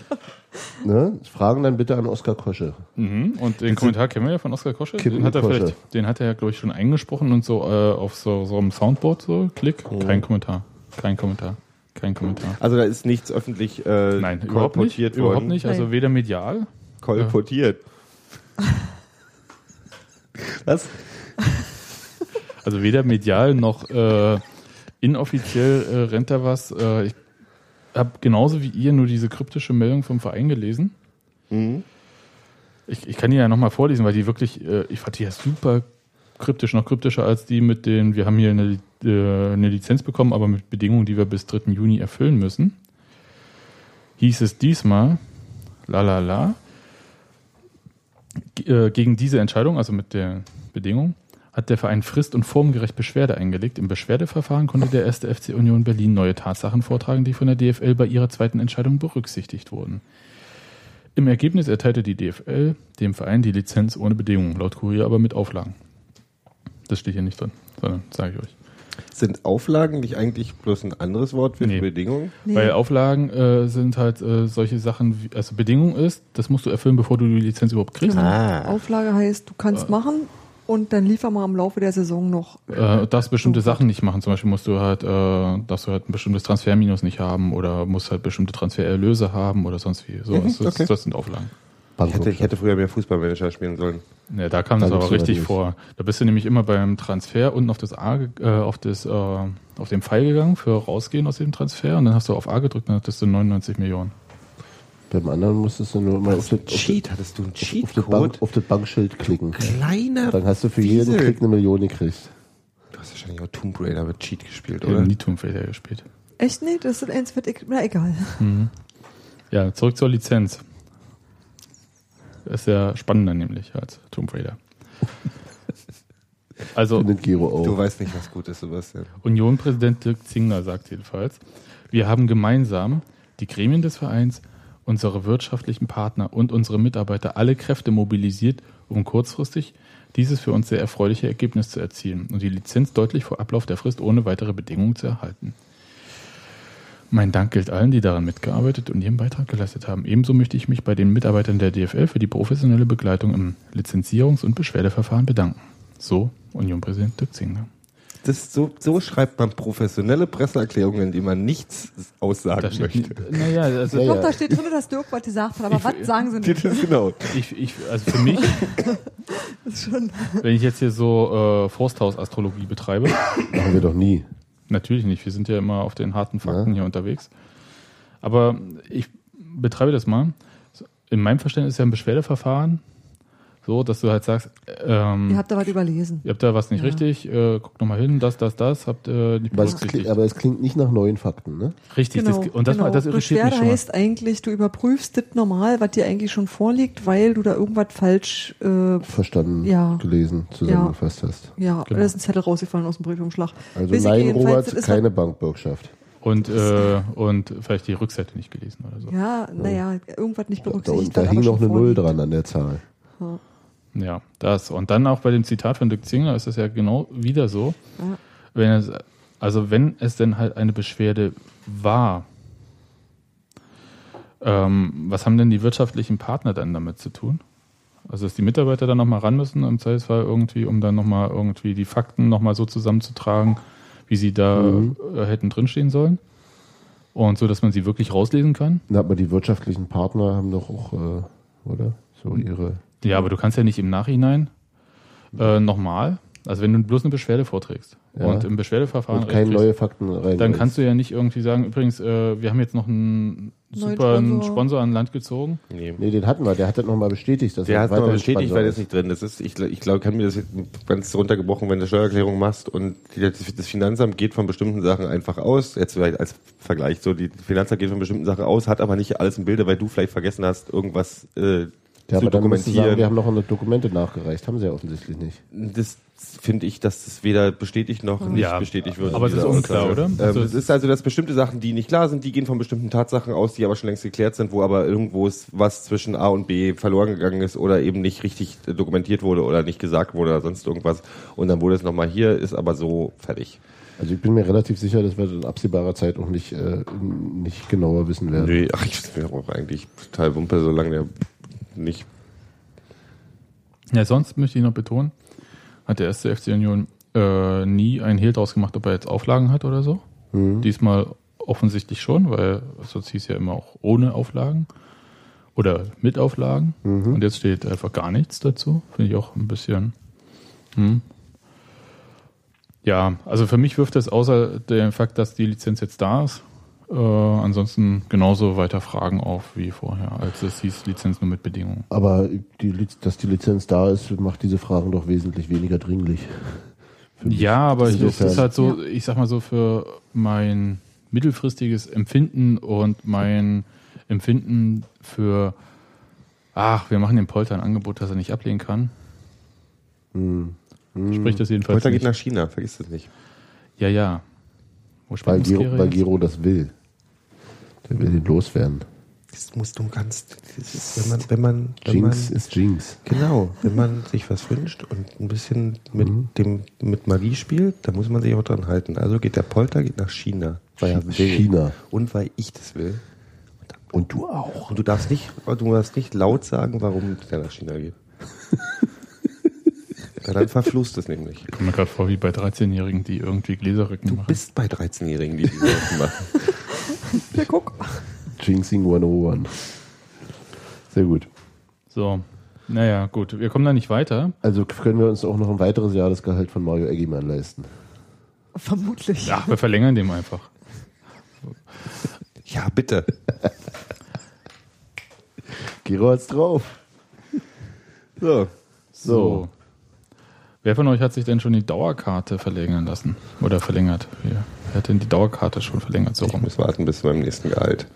Ne? Fragen dann bitte an Oskar Kosche. mhm. und den Kommentar kennen wir ja von Oskar Kosche. Den hat er Kosche. vielleicht, den hat er ja glaube ich schon eingesprochen und so äh, auf so, so einem Soundboard so Klick, kein Kommentar, kein Kommentar, kein Kommentar. Also da ist nichts öffentlich äh, Nein, überhaupt nicht. kolportiert Überhaupt worden. nicht. Also Nein. weder medial. Kolportiert. Was? Also weder medial noch äh, inoffiziell äh, rennt da was. Äh, ich habe genauso wie ihr nur diese kryptische Meldung vom Verein gelesen. Mhm. Ich, ich kann die ja nochmal vorlesen, weil die wirklich, äh, ich fand die ja super kryptisch, noch kryptischer als die mit den, wir haben hier eine, äh, eine Lizenz bekommen, aber mit Bedingungen, die wir bis 3. Juni erfüllen müssen. Hieß es diesmal, la la la, äh, gegen diese Entscheidung, also mit der Bedingung, hat der Verein frist- und formgerecht Beschwerde eingelegt. Im Beschwerdeverfahren konnte der erste FC Union Berlin neue Tatsachen vortragen, die von der DFL bei ihrer zweiten Entscheidung berücksichtigt wurden. Im Ergebnis erteilte die DFL dem Verein die Lizenz ohne Bedingungen, laut Kurier aber mit Auflagen. Das steht hier nicht drin, sondern sage ich euch. Sind Auflagen nicht eigentlich bloß ein anderes Wort für Nee. Bedingungen? Nee. Weil Auflagen äh, sind halt äh, solche Sachen, wie, also Bedingung ist, das musst du erfüllen, bevor du die Lizenz überhaupt kriegst. Ah. Auflage heißt, du kannst machen und dann liefer mal im Laufe der Saison noch. Äh, darfst bestimmte So. Sachen nicht machen. Zum Beispiel musst du halt, äh, darfst du halt ein bestimmtes Transferminus nicht haben oder musst halt bestimmte Transfererlöse haben oder sonst wie. So, das, okay. das sind Auflagen. Ich hätte, ich hätte früher mehr Fußballmanager spielen sollen. Ja, da kam Da das aber richtig nicht. vor. Da bist du nämlich immer beim Transfer unten auf das A, äh, auf das, äh, auf den Pfeil gegangen für rausgehen aus dem Transfer und dann hast du auf A gedrückt und dann hattest du 99 Millionen. Beim anderen musstest du nur mal auf das, auf, Cheat, hattest du einen das, auf, Bank, Cheatcode? auf das Bankschild klicken. Kleiner Dann hast du für jeden Wiesel. Klick eine Million gekriegt. Du hast wahrscheinlich auch Tomb Raider mit Cheat gespielt, Ich habe oder? nie Tomb Raider gespielt. Echt? Nee, das ist eins wird, na egal. Ja, zurück zur Lizenz. Das ist ja spannender nämlich als Tomb Raider. [LAUGHS] Also. Du weißt nicht, was gut ist, Sebastian. Union-Präsident Dirk Zingler sagt jedenfalls, wir haben gemeinsam die Gremien des Vereins, unsere wirtschaftlichen Partner und unsere Mitarbeiter alle Kräfte mobilisiert, um kurzfristig dieses für uns sehr erfreuliche Ergebnis zu erzielen und die Lizenz deutlich vor Ablauf der Frist ohne weitere Bedingungen zu erhalten. Mein Dank gilt allen, die daran mitgearbeitet und ihren Beitrag geleistet haben. Ebenso möchte ich mich bei den Mitarbeitern der DFL für die professionelle Begleitung im Lizenzierungs- und Beschwerdeverfahren bedanken. So Union-Präsident Dirk Zingler. Das, so, so schreibt man professionelle Presseerklärungen, in die man nichts aussagen steht, möchte. naja, also Ja, Doch, ja. da steht drin, dass Dirk was gesagt hat, aber Ich- was sagen sie nicht? Das ist genau. ich, ich, also für mich, [LAUGHS] Das ist schon, wenn ich jetzt hier so äh, Forsthaus-Astrologie betreibe, Machen wir doch nie. Natürlich nicht, wir sind ja immer auf den harten Fakten hier unterwegs. Aber ich betreibe das mal. In meinem Verständnis ist ja ein Beschwerdeverfahren so, dass du halt sagst, ähm, ihr habt da was überlesen. ihr habt da was nicht Ja. richtig, äh, guckt nochmal hin, das, das, das, habt ihr nicht Aber klingt, aber es klingt nicht nach neuen Fakten, ne? Richtig, Genau, das, und das, genau. war- das irritiert mich Beschwerde schon. mal. heißt eigentlich, du überprüfst das normal, was dir eigentlich schon vorliegt, weil du da irgendwas falsch, äh, Verstanden, Ja. gelesen, zusammengefasst hast. ja, Genau. da ist ein Zettel rausgefallen aus dem Briefumschlag. Also ich nein, Robert, keine Bankbürgschaft. Und, äh, und vielleicht die Rückseite nicht gelesen oder so. Ja, naja, irgendwas nicht Da, berücksichtigt. da was hing noch eine Null vorliegt. dran an der Zahl. Ja, das. Und dann auch bei dem Zitat von Dirk Zingler ist das ja genau wieder so. Ja. Wenn es, also wenn es denn halt eine Beschwerde war, ähm, was haben denn die wirtschaftlichen Partner dann damit zu tun? Also dass die Mitarbeiter dann nochmal ran müssen im Zweifelsfall irgendwie, um dann nochmal irgendwie die Fakten nochmal so zusammenzutragen, wie sie da Mhm. äh, hätten drinstehen sollen. Und so, dass man sie wirklich rauslesen kann. Na, aber die wirtschaftlichen Partner haben doch auch, äh, oder? So ihre. Ja, aber du kannst ja nicht im Nachhinein äh, nochmal, Also wenn du bloß eine Beschwerde vorträgst Ja. und im Beschwerdeverfahren Und keine recht neue Fakten rein. dann kannst du ja nicht irgendwie sagen, übrigens, äh, wir haben jetzt noch einen Neuen super Sponsor. Sponsor an Land gezogen. Nee. Nee, den hatten wir. Der hat das nochmal bestätigt. Dass Der er hat es mal weiterhin bestätigt, weil das ist. nicht drin ist. Das ist ich glaube, ich glaub, kann mir das jetzt ganz runtergebrochen, wenn du Steuererklärung machst und die, das Finanzamt geht von bestimmten Sachen einfach aus. Jetzt vielleicht als Vergleich so, die Finanzamt geht von bestimmten Sachen aus, hat aber nicht alles im Bilde, weil du vielleicht vergessen hast, irgendwas äh, Ja, zu aber du sagen, wir dokumentieren. haben noch eine Dokumente nachgereicht. Haben sie ja offensichtlich nicht. Das finde ich, dass das weder bestätigt noch nicht Ja, bestätigt wird. aber es ist unklar, Aussage. oder? Ähm, Also es ist also, dass bestimmte Sachen, die nicht klar sind, die gehen von bestimmten Tatsachen aus, die aber schon längst geklärt sind, wo aber irgendwo ist, was zwischen A und B verloren gegangen ist oder eben nicht richtig äh, dokumentiert wurde oder nicht gesagt wurde oder sonst irgendwas. Und dann wurde es nochmal hier, ist aber so fertig. Also ich bin mir relativ sicher, dass wir in absehbarer Zeit auch nicht, äh, nicht genauer wissen werden. Nee, ach, ich finde auch eigentlich total Wumpe, solange der nicht. Ja, sonst möchte ich noch betonen, hat der erste FC Union äh, nie einen Hehl draus gemacht, ob er jetzt Auflagen hat oder so. Diesmal offensichtlich schon, weil sonst hieß ja immer auch ohne Auflagen oder mit Auflagen. Und jetzt steht einfach gar nichts dazu. Finde ich auch ein bisschen. Hm. Ja, also für mich wirft das außer dem Fakt, dass die Lizenz jetzt da ist, äh, ansonsten genauso weiter Fragen auf wie vorher, als es hieß Lizenz nur mit Bedingungen. Aber die, dass die Lizenz da ist, macht diese Fragen doch wesentlich weniger dringlich. Ja, aber es Insofern- ist halt so, ich sag mal so, für mein mittelfristiges Empfinden und mein Empfinden für, ach, wir machen dem Polter ein Angebot, das er nicht ablehnen kann. Spricht das jedenfalls Polter geht nach China, vergiss das nicht. Ja, ja. Wo Weil Muskera weil? Gero das will. Der will ihn loswerden. Das musst du ganz, das ist, wenn man, wenn man, wenn man Jinx ist Jinx. Genau, wenn man sich was wünscht und ein bisschen mit Mhm. dem mit Magie spielt, dann muss man sich auch dran halten. Also geht der Polter geht nach China, weil er will China. und weil ich das will. Und du auch. Und du darfst nicht, du darfst nicht laut sagen, warum der nach China geht. [LAUGHS] ja, dann verfluchst es nämlich. Ich komme mir gerade vor wie bei 13-Jährigen, die irgendwie Gläserrücken Du machen. bist bei 13-Jährigen, die Sachen machen. [LAUGHS] Ja, guck. Jinxing 101. Sehr gut. So, naja, gut. Wir kommen da nicht weiter. Also können wir uns auch noch ein weiteres Jahresgehalt von Mario Eggimann leisten. Vermutlich. Ja, wir verlängern dem einfach. Ja, bitte. Gero hat's drauf. So. So. Wer von euch hat sich denn schon die Dauerkarte verlängern lassen? Oder verlängert? Wer, wer hat denn die Dauerkarte schon verlängert? So Ich rum. muss warten bis zu meinem nächsten Gehalt.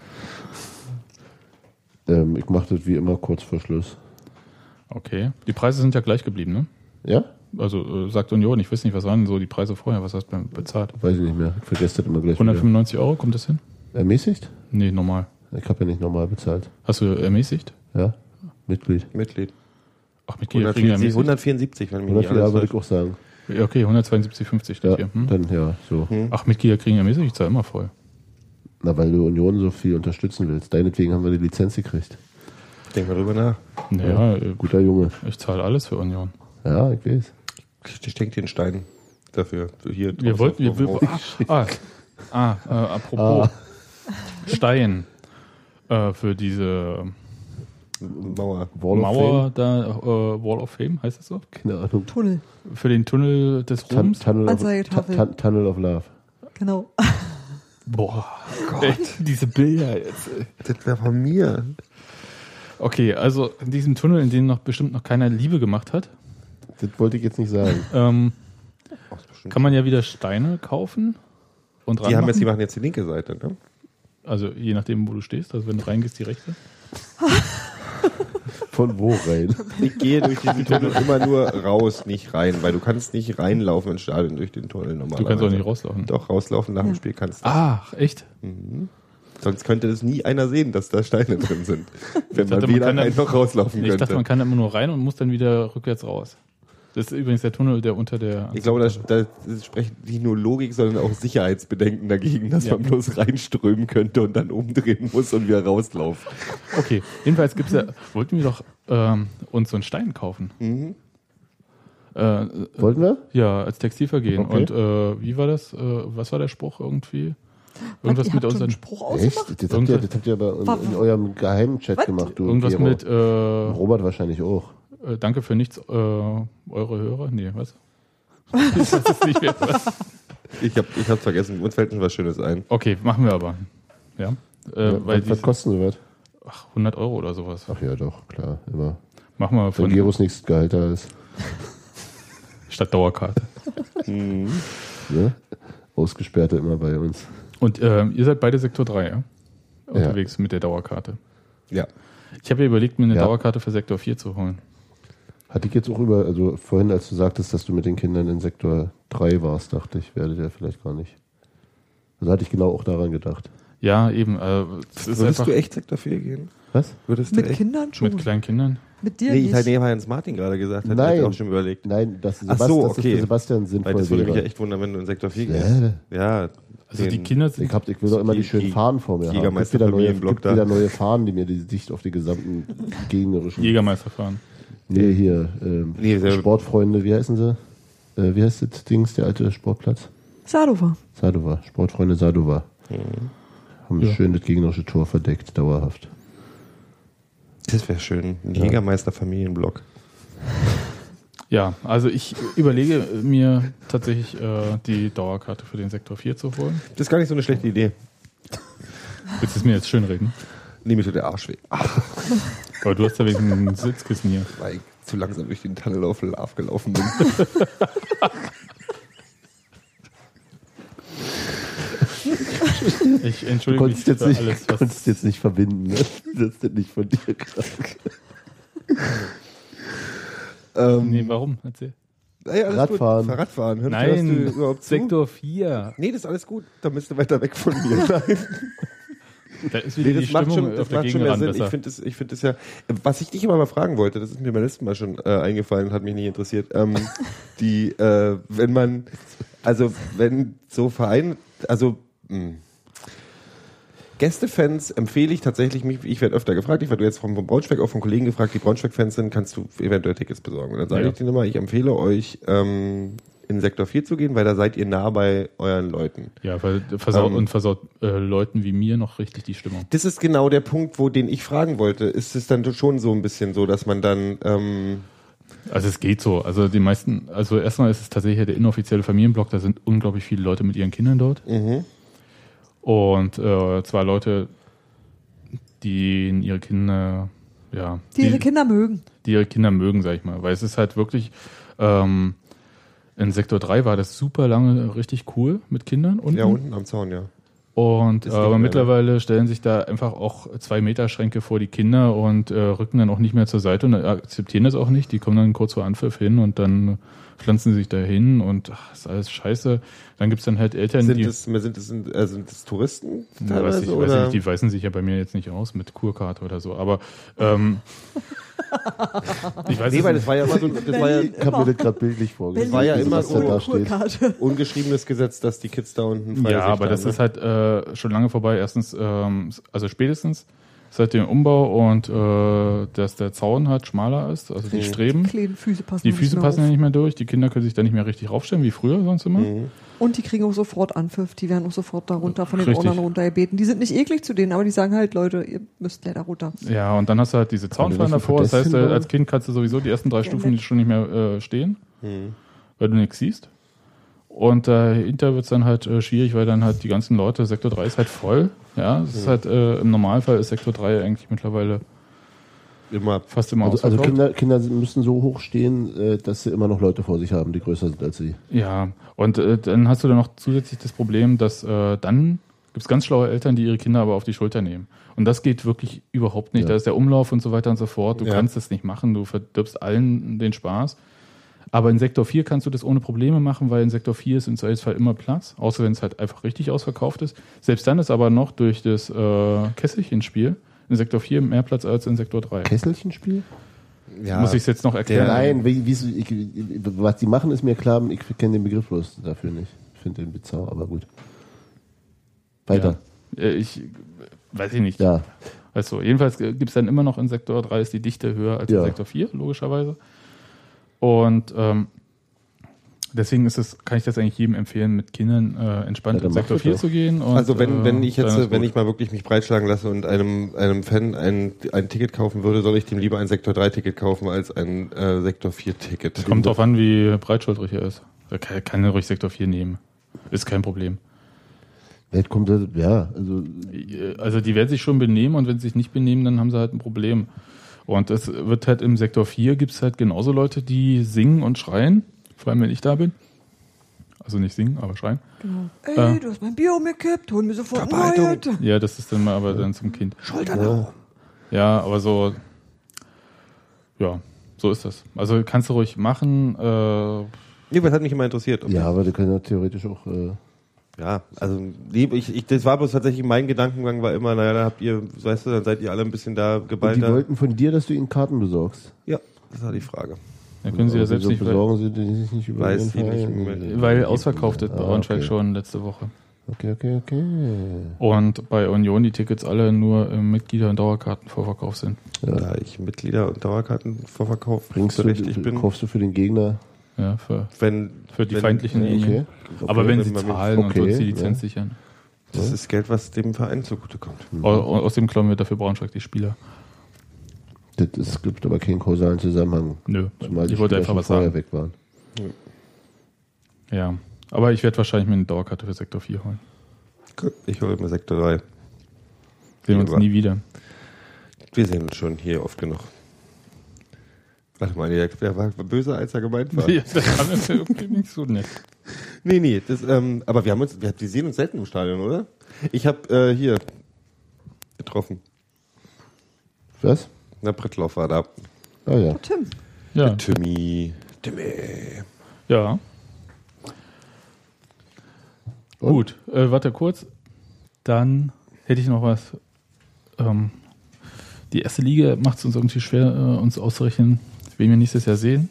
Ähm, ich mache das wie immer kurz vor Schluss. Okay. Die Preise sind ja gleich geblieben, ne? Ja? Also äh, sagt Union, ich weiß nicht, was waren denn so die Preise vorher? Was hast du bezahlt? Weiß ich nicht mehr. Ich vergesse das immer gleich wieder. 195 Euro, kommt das hin? Ermäßigt? Nee, normal. Ich habe ja nicht normal bezahlt. Hast du ermäßigt? Ja? Mitglied. Mitglied. Ach, mit Giga kriegen 174, ermäßigt? 174, wenn mich nicht 104 alles würde ich auch sagen. Ja, Okay, 172,50 steht Ja, hier. Hm? dann ja, so. Ach, Mitglieder kriegen ermäßigt? Ich zahle immer voll. Na, weil du Union so viel unterstützen willst. Deinetwegen haben wir die Lizenz gekriegt. Denk mal drüber nach. Naja, äh, Guter Junge. ich zahle alles für Union. Ja, ich weiß. Ich denke dir einen Stein dafür. Für Hier Wir wollten, wir, wir, auf- [LAUGHS] ah, ah, äh, apropos Stein äh, für diese Mauer. Wall of Mauer Fame? da, äh, Wall of Fame, heißt das so? Keine Ahnung. Tunnel. Für den Tunnel des Tun Ruhms? Tunnel, of. Tun- Tunnel of Love. Genau. [LAUGHS] Boah, Gott. diese Bilder jetzt. ey. Das wäre von mir. Okay, also in diesem Tunnel, in dem noch bestimmt noch keiner Liebe gemacht hat, Das wollte ich jetzt nicht sagen. [LAUGHS] ähm, kann man ja wieder Steine kaufen und Die haben jetzt, die machen jetzt die linke Seite, ne? Also je nachdem, wo du stehst. Also wenn du reingehst, die rechte. [LAUGHS] Von wo rein? Ich gehe durch diesen Tunnel immer nur raus, nicht rein, weil du kannst nicht reinlaufen ins Stadion durch den Tunnel normalerweise. Du kannst auch nicht rauslaufen. Doch, rauslaufen nach dem Spiel kannst du. Ach, echt? Sonst könnte das nie einer sehen, dass da Steine drin sind. Wenn dachte, man man wieder kann dann- einfach rauslaufen Nee, ich dachte, könnte. man kann da immer nur rein und muss dann wieder rückwärts raus. Das ist übrigens der Tunnel, der unter der. Ich glaube, da, da sprechen nicht nur Logik, sondern auch Sicherheitsbedenken dagegen, dass Ja. man bloß reinströmen könnte und dann umdrehen muss und wieder rauslaufen. Okay, jedenfalls gibt's ja. Wollten wir doch ähm, uns so einen Stein kaufen. Mhm. Äh, Wollten wir? ja, als Textilvergehen. Okay. Und äh, wie war das? Äh, was war der Spruch irgendwie? Irgendwas ihr mit unseren. Spruch ausgemacht? Echt? Das habt, ihr, das habt ihr aber in, in eurem geheimen Chat Was? gemacht, du. Irgendwas Gero. mit äh, Robert wahrscheinlich auch. Äh, Danke für nichts, äh, eure Hörer. Nee, was? [LAUGHS] Ich weiß es nicht mehr. Ich habe ich hab's vergessen. Uns fällt schon was Schönes ein. Okay, machen wir aber. Ja. Äh, Ja, weil was, kosten so was? ach, 100 Euro oder sowas. Ach ja, doch, klar, immer. Machen wir Wenn von Gerus nichts Gehalt da ist. [LAUGHS] statt Dauerkarte. Ne? Ausgesperrte immer bei uns. Und äh, ihr seid beide Sektor 3, ja? Unterwegs mit der Dauerkarte. Ja. Ich habe ja überlegt, mir eine Ja. Dauerkarte für Sektor 4 zu holen. Hatte ich jetzt auch über, also vorhin, als du sagtest, dass du mit den Kindern in Sektor 3 warst, dachte ich, werdet ihr vielleicht gar nicht. Also hatte ich genau auch daran gedacht. Ja, eben. Äh, es ist Würdest du echt Sektor 4 gehen? Was? Würdest Mit? Kindern schon. mit kleinen Kindern. Mit dir Nee, ich nicht. halt, nee, weil Jens Martin gerade gesagt hat. Nein. Ich auch schon überlegt. Nein, das, Ach Sebast- so, das ist okay. für Sebastian Weil sinnvoll das würde mich ja echt wundern, wenn du in Sektor 4 gehst. Ja. Ja. Also den- die Kinder sind. Ich, hab, ich will doch immer die, Die- schönen die Fahnen vor mir haben. Gibt Jägermeister wieder, neue, gibt wieder neue Fahnen, die mir die Sicht auf die gesamten gegnerischen... Jägermeister fahren. Nee, hier, ähm, Nee, Sportfreunde, wie heißen sie? Äh, wie heißt das Dings, der alte Sportplatz? Sadova. Sadova, Sportfreunde Sadova. Haben Ja. schön das gegnerische Tor verdeckt, dauerhaft. Das wäre schön. Ein Ja. Jägermeister Familienblock. [LAUGHS] Ja, also ich überlege mir tatsächlich äh, die Dauerkarte für den Sektor 4 zu holen. Das ist gar nicht so eine schlechte Idee. Willst du es mir jetzt schön Nee, mir tut der Arsch weh. [LAUGHS] Aber du hast ja wegen ein Sitzkissen hier. weil ich zu langsam durch den Tunnel auf Love gelaufen bin. [LAUGHS] Ich Du entschuldige mich konntest jetzt, für nicht, alles, was konntest jetzt nicht verbinden, ne? Das ist nicht von dir gerade. ähm, Nee, warum? Erzähl. ey, alles Radfahren. Gut. Radfahren. Hör, Nein, hörst du überhaupt zu? Sektor 4. Nee, das ist alles gut. Da bist du weiter weg von mir. [LAUGHS] Nein. Da ist wieder Nee, die das macht Stimmung schon, das macht schon mehr Sinn. Ich besser. finde das, ich finde das ja, was ich dich immer mal fragen wollte, das ist mir beim letzten Mal schon äh, eingefallen, hat mich nicht interessiert. Ähm, [LAUGHS] die, äh, wenn man, also wenn so Verein, also mh. Gästefans empfehle ich tatsächlich mich, ich werde öfter gefragt, ich werde jetzt vom, vom Braunschweig auch von Kollegen gefragt, die Braunschweig-Fans sind, kannst du eventuell Tickets besorgen? Und dann sage Ja. ich denen immer, ich empfehle euch, ähm, in Sektor 4 zu gehen, weil da seid ihr nah bei euren Leuten. Ja, weil versaut Ähm. und versaut äh, Leuten wie mir noch richtig die Stimmung. Das ist genau der Punkt, wo den ich fragen wollte. Ist es dann schon so ein bisschen so, dass man dann ähm, Also es geht so. Also die meisten, also erstmal ist es tatsächlich der inoffizielle Familienblock, da sind unglaublich viele Leute mit ihren Kindern dort. mhm. Und äh, zwar Leute, die ihre Kinder, ja, Die ihre Kinder mögen. die ihre Kinder mögen, sag ich mal. Weil es ist halt wirklich, ähm, in Sektor 3 war das super lange richtig cool mit Kindern unten. ja unten am Zaun, ja. Und Ist äh, aber mittlerweile stellen sich da einfach auch zwei Meter Schränke vor die Kinder und äh, rücken dann auch nicht mehr zur Seite und akzeptieren das auch nicht. Die kommen dann kurz vor Anpfiff hin und dann pflanzen sie sich da hin und ach, ist alles scheiße. Dann gibt's dann halt Eltern, Sind die. das, sind das, äh, sind das Touristen Ja, weiß teilweise ich, weiß oder? nicht, die weisen sich ja bei mir jetzt nicht aus mit Kurkarte oder so, aber ähm, ich weiß nee, weil nicht. das war ja immer so, das war ja Berlin. Ich habe mir das gerade bildlich vorgestellt. war ja immer so da steht. Ungeschriebenes Gesetz, dass die Kids da unten freie Ja, Sicht aber das haben, ist ne? halt äh, schon lange vorbei. Erstens, ähm, also spätestens seit dem Umbau und äh, dass der Zaun halt schmaler ist, also die Streben. Kleine Füße passen Die nicht Füße mehr passen ja nicht mehr durch, die Kinder können sich da nicht mehr richtig raufstellen, wie früher sonst immer. Mhm. Und die kriegen auch sofort Anpfiff. Die werden auch sofort da runter von den Richtig. Ordnern runtergebeten. Die sind nicht eklig zu denen, aber die sagen halt, Leute, ihr müsst leider runter. Ja, und dann hast du halt diese Zaunfallen davor. Das heißt, äh, als Kind kannst du sowieso die ersten drei Stufen nett. schon nicht mehr äh, stehen, Mhm. weil du nichts siehst. Und dahinter wird es dann halt äh, schwierig, weil dann halt die ganzen Leute, Sektor 3 ist halt voll. Ja, es ist halt, äh, im Normalfall ist Sektor 3 eigentlich mittlerweile Immer. fast immer Also, also. Kinder, Kinder müssen so hoch stehen, äh, dass sie immer noch Leute vor sich haben, die größer sind als sie. Ja, und äh, dann hast du dann noch zusätzlich das Problem, dass äh, dann gibt es ganz schlaue Eltern, die ihre Kinder aber auf die Schulter nehmen. Und das geht wirklich überhaupt nicht. Ja. Da ist der Umlauf und so weiter und so fort. Du Ja. kannst das nicht machen, du verdirbst allen den Spaß. Aber in Sektor 4 kannst du das ohne Probleme machen, weil in Sektor 4 ist im Zweifelsfall immer Platz, außer wenn es halt einfach richtig ausverkauft ist. Selbst dann ist aber noch durch das äh, Kesselchenspiel in Sektor 4 mehr Platz als in Sektor 3. Kesselchenspiel? Ja. Muss ich es jetzt noch erklären? Nein, wie, wie, ich, was die machen, ist mir klar, ich kenne den Begriff bloß dafür nicht. Ich finde den bizarr, aber gut. Weiter. Äh, Ich weiß ich nicht. Ja. Weißt du, jedenfalls gibt es dann immer noch in Sektor 3 ist die Dichte höher als Ja. in Sektor 4, logischerweise. Und ähm, deswegen ist es, kann ich das eigentlich jedem empfehlen, mit Kindern äh, entspannt Ja, in Sektor macht 4 das zu gehen. Und, also wenn, äh, wenn ich dann jetzt, wenn ich mal wirklich mich breitschlagen lasse und einem, einem Fan ein, ein Ticket kaufen würde, soll ich dem lieber ein Sektor 3 Ticket kaufen als ein äh, Sektor 4 Ticket. Kommt drauf an, [LAUGHS] wie breitschultrig er ist. Er kann, kann ruhig Sektor 4 nehmen. Ist kein Problem. Jetzt kommt ja, also Also die werden sich schon benehmen und wenn sie sich nicht benehmen, dann haben sie halt ein Problem. Und es wird halt im Sektor 4 gibt es halt genauso Leute, die singen und schreien, vor allem wenn ich da bin. Also nicht singen, aber schreien. Genau. Ey, Ja. du hast mein Bier umgekippt, hol mir sofort neues. Ja, das ist dann mal aber dann zum Kind. Schultern hoch. Ja, aber so, ja, so ist das. Also kannst du ruhig machen. Äh, Nee, was hat mich immer interessiert. ja, aber die können ja theoretisch auch äh, Ja, also lieb, ich, ich, das war bloß tatsächlich mein Gedankengang war immer, naja, dann habt ihr, weißt du, dann seid ihr alle ein bisschen da und die wollten von dir, dass du ihnen Karten besorgst. Ja, das war die Frage. dann können sie ja selbst nicht, weil, besorgen sie die sich nicht über Weiß sie nicht mehr. weil ausverkauft ist bei Ah, Braunschweig okay. schon letzte Woche. Okay, okay, okay. Und bei Union die Tickets alle nur im Mitglieder- und Dauerkartenvorverkauf sind. Ja. Da ich Mitglieder und Dauerkartenvorverkauf Bringst du, berechtigt bin, kaufst du für den Gegner? Ja, für, wenn für die wenn, feindlichen Linien. Okay. Aber wenn wenn sie zahlen und okay, uns die Lizenz ja. sichern. Das ist Geld, was dem Verein zugutekommt. Au- Außerdem klauen wir dafür Braunschweig die Spieler. Das, es gibt aber keinen kausalen Zusammenhang. Nö, Zumal die ich wollte einfach was vorher sagen. weg waren. Ja, aber ich werde wahrscheinlich mir eine Dauerkarte für Sektor 4 holen. Ich hole mir Sektor 3. Sehen wir uns Ja. nie wieder. Wir sehen uns schon hier oft genug. Warte mal, der, der war böser, als er gemeint war. [LAUGHS] Ja, das kann jetzt irgendwie nicht so nett. Nee, nee, das, ähm, aber wir haben uns, wir, wir sehen uns selten im Stadion, oder? Ich habe äh, hier getroffen. Was? Na, Brittlauf war da. Ah ja. Tim, Ja, Timmy. Timmy. ja. Und? Gut, äh, warte kurz. Dann hätte ich noch was. Ähm, die erste Liga macht es uns irgendwie schwer, äh, uns auszurechnen, wen wir nächstes Jahr sehen.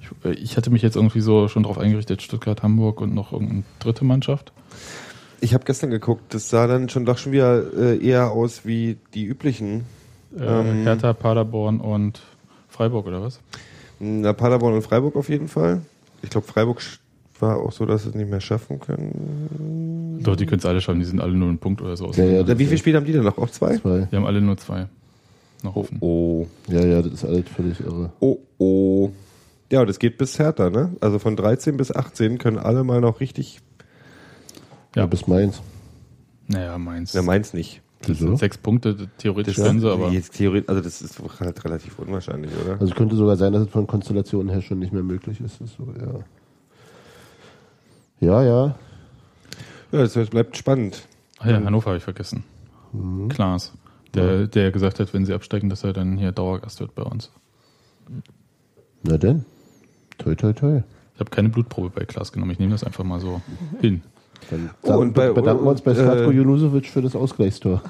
Ich, äh, ich hatte mich jetzt irgendwie so schon darauf eingerichtet, Stuttgart, Hamburg und noch irgendeine dritte Mannschaft. Ich habe gestern geguckt, das sah dann schon doch schon wieder äh, eher aus wie die üblichen. Äh, Ähm. Hertha, Paderborn und Freiburg oder was? Na, Paderborn und Freiburg auf jeden Fall. Ich glaube, Freiburg war auch so, dass sie es nicht mehr schaffen können. Doch, die können es alle schaffen, die sind alle nur einen Punkt oder so. Ja, ja, wie viele Spiele haben die denn noch? Auch zwei? Zwei. Die haben alle nur zwei noch offen. Oh. Ja, ja, das ist alles völlig irre. Oh, oh. Ja, das geht bis Hertha, ne? Also von 13 bis 18 können alle mal noch richtig. Ja, Ja. bis Mainz. Naja, Mainz. Ja, meins nicht. das sind sechs Punkte, theoretisch Das können sie, aber Jetzt Theorie, also das ist halt relativ unwahrscheinlich, oder? Also könnte sogar sein, dass es von Konstellationen her schon nicht mehr möglich ist. Ist so, ja. Ja, ja. Ja, das bleibt spannend. Ach ja, Hannover habe ich vergessen. Klaas. Der, der gesagt hat, wenn sie absteigen, dass er dann hier Dauergast wird bei uns. Na denn. Toi, toi, toi. Ich habe keine Blutprobe bei Klaas genommen. Ich nehme das einfach mal so hin. Dann Oh, und bei- bedanken wir uns bei äh, Slatko Junusovic für das Ausgleichstor.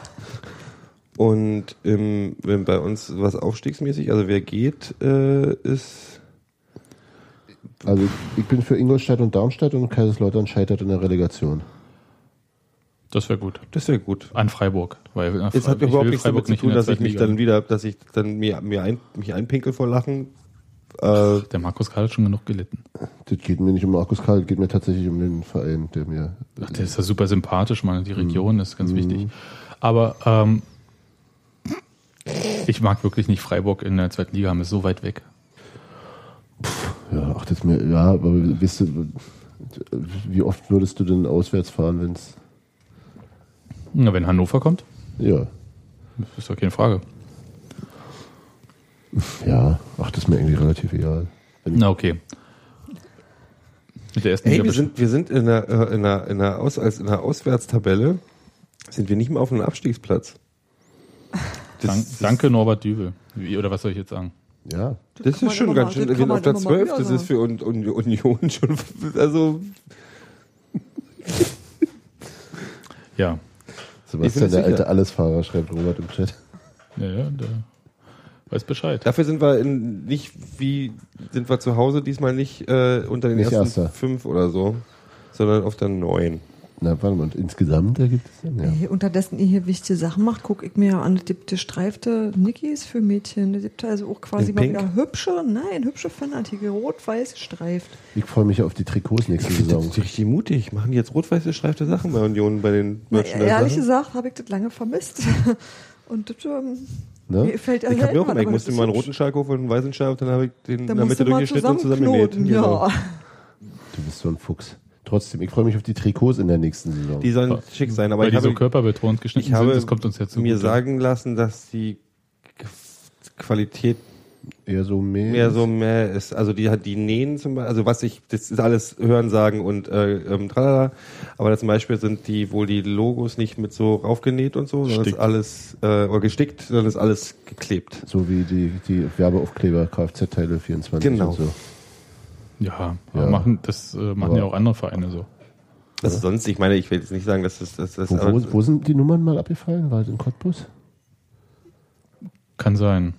Und ähm, wenn bei uns was aufstiegsmäßig, also wer geht, äh, ist. Also ich bin für Ingolstadt und Darmstadt und Kaiserslautern scheitert in der Relegation. Das wäre gut. Das wäre gut. An Freiburg. Weil nach Es hat ich will überhaupt nichts damit zu tun, dass ich mich dann wieder, dass ich dann mir, mir ein, mich einpinkel vor Lachen. Äh, Der Markus Karl hat schon genug gelitten. Das geht mir nicht um Markus Karl, das geht mir tatsächlich um den Verein, der mir. Ach, der ist ja super sympathisch, man. Die Region Mhm. ist ganz wichtig. Aber ähm, ich mag wirklich nicht Freiburg in der zweiten Liga haben, ist so weit weg. Ja, ach, das ist mir. Ja, aber wisst du, wie oft würdest du denn auswärts fahren, wenn es. Na, wenn Hannover kommt, Ja. ist doch keine Frage. Ja, ach, das ist mir irgendwie relativ egal. Na, okay. Mit der ersten Hey, wir sind, wir sind in der, äh, in der, in der, Aus, als in der Auswärtstabelle sind wir nicht mehr auf einem Abstiegsplatz. [LAUGHS] Das, Dank, danke Norbert Dübel. Wie, oder was soll ich jetzt sagen? Ja. Das kann ist schon ganz schön. das Wir sind auf der doch mal 12. wieder Das ist für Un Un Union schon. Also, [LAUGHS] [LAUGHS] Ja. Sebastian, der sicher. alte Allesfahrer, schreibt Robert im Chat. Ja, ja, der weiß Bescheid. dafür sind wir in, nicht wie. Sind wir zu Hause diesmal nicht äh, unter den Nicht ersten Erster. fünf oder so, sondern auf der neun. Na, warte mal, und insgesamt ergibt es dann, ja. Ey, unterdessen ihr hier wichtige Sachen macht, gucke ich mir an, es gibt gestreifte Nikis für Mädchen. Es gibt also auch quasi In mal Pink? wieder hübsche, nein, hübsche Fanartikel, rot-weiß gestreift. Ich freue mich auf die Trikots nächste Saison. das richtig mutig. Machen die jetzt rot-weiß gestreifte Sachen bei Union bei den Na, Merchandise? ehrlich gesagt habe ich das lange vermisst. [LAUGHS] Und das ähm, Ne? mir fällt Ich habe mir auch immer, ich musste mal einen ist roten Schalk holen und einen weißen Schalk und dann habe ich den Dann in der Mitte du mal durchgeschnitten und zusammengenäht. zusammenknoten, Genau. ja. Du bist so ein Fuchs. Trotzdem, ich freue mich auf die Trikots in der nächsten Saison. Die sollen schick sein, aber Weil ich die habe so körperbetont geschnitten ich habe sind, das kommt uns jetzt mir gut. sagen lassen, dass die Qualität Eher so mehr. mehr so mehr ist. Also die hat die Nähen zum Beispiel, also was ich, das ist alles Hören, Sagen und äh, ähm, tralala. Aber zum Beispiel sind die wohl die Logos nicht mit so raufgenäht und so, sondern ist alles äh, oder gestickt, sondern ist alles geklebt. So wie die, die Werbeaufkleber Kfz-Teile 24 Genau. und so. Ja, Ja. Machen, das äh, machen Aber- ja auch andere Vereine so. Also sonst, ich meine, ich will jetzt nicht sagen, dass das, das, das Wo, wo, wo sind die Nummern mal abgefallen? War das in Cottbus? Kann sein.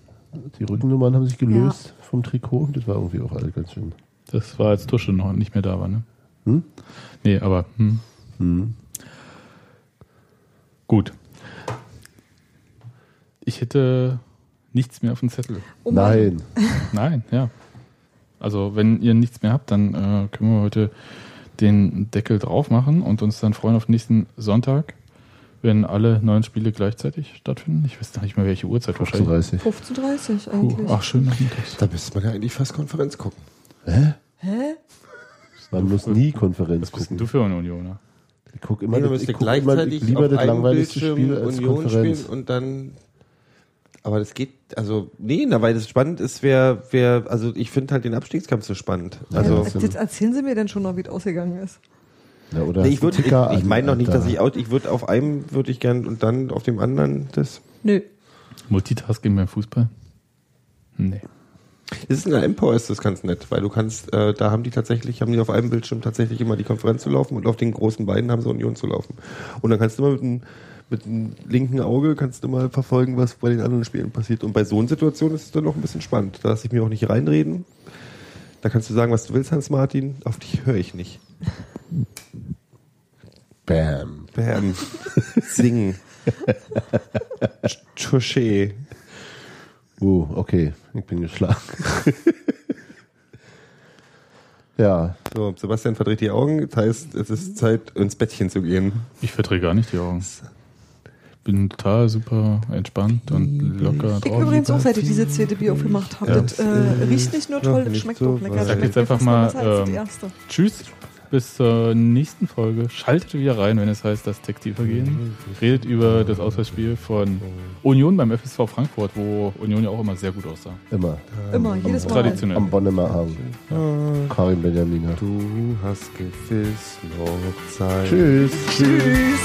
Die Rückennummern haben sich gelöst vom Trikot. Das war irgendwie auch alle ganz schön. Das war als Tusche noch nicht mehr da war, ne? Hm? Nee, aber hm. Hm. gut. Ich hätte nichts mehr auf dem Zettel. Oh. Nein. Nein, ja. Also wenn ihr nichts mehr habt, dann äh, können wir heute den Deckel drauf machen und uns dann freuen auf nächsten Sonntag, wenn alle neun Spiele gleichzeitig stattfinden. Ich weiß gar nicht mehr, welche Uhrzeit wahrscheinlich. 35. 15.30 Puh, eigentlich. ach, schön nachmittags. da müsste man ja eigentlich fast Konferenz gucken. Hä? Hä? Man muss nie Konferenz Was bist denn gucken. du für ein Unioner? Ich gucke immer, Nee, das, ich guck immer gleichzeitig lieber auf das langweiligste Bildschirm Spiel als Union Konferenz. spielen und dann. Aber das geht, also, nee, na, weil das spannend ist, wer, wer, also ich finde halt den Abstiegskampf so spannend. Also, ja, das erzählen Sie mir denn schon noch, wie es ausgegangen ist. Ja, oder nee, ich würde, ich, ich meine noch nicht, dass ich out, ich würde auf einem würde ich gern und dann auf dem anderen das. Nö. Multitasking beim Fußball? Nee. Das ist in der Empower ist das ganz nett, weil du kannst, äh, da haben die tatsächlich, haben die auf einem Bildschirm tatsächlich immer die Konferenz zu laufen und auf den großen beiden haben sie Union zu laufen. Und dann kannst du immer mit dem, mit dem linken Auge kannst du mal verfolgen, was bei den anderen Spielen passiert. Und bei so einer Situation ist es dann noch ein bisschen spannend. Da lasse ich mir auch nicht reinreden. Da kannst du sagen, was du willst, Hans Martin. Auf dich höre ich nicht. Bam. Bam. Singen. [LAUGHS] Touché. Uh, okay. Ich bin geschlagen. [LAUGHS] ja, So, Sebastian verdreht die Augen. Das heißt, es ist Zeit, ins Bettchen zu gehen. Ich verdrehe gar nicht die Augen. Bin total super entspannt und locker Ich drauf. übrigens auch, seit ich diese zweite Bier aufgemacht habe. Ja. Das äh, riecht nicht nur toll, das nicht schmeckt so auch lecker. Das Sag jetzt einfach mal, ähm. Tschüss, bis zur nächsten Folge. Schaltet wieder rein, wenn es heißt, das Textilvergehen. Redet über das Auswärtsspiel von Union beim FSV Frankfurt, wo Union ja auch immer sehr gut aussah. immer. Immer, jedes Mal. Traditionell. Am Bonnemer Abend. Karin Benjamina. Du hast gewiss noch Zeit. Tschüss. Tschüss.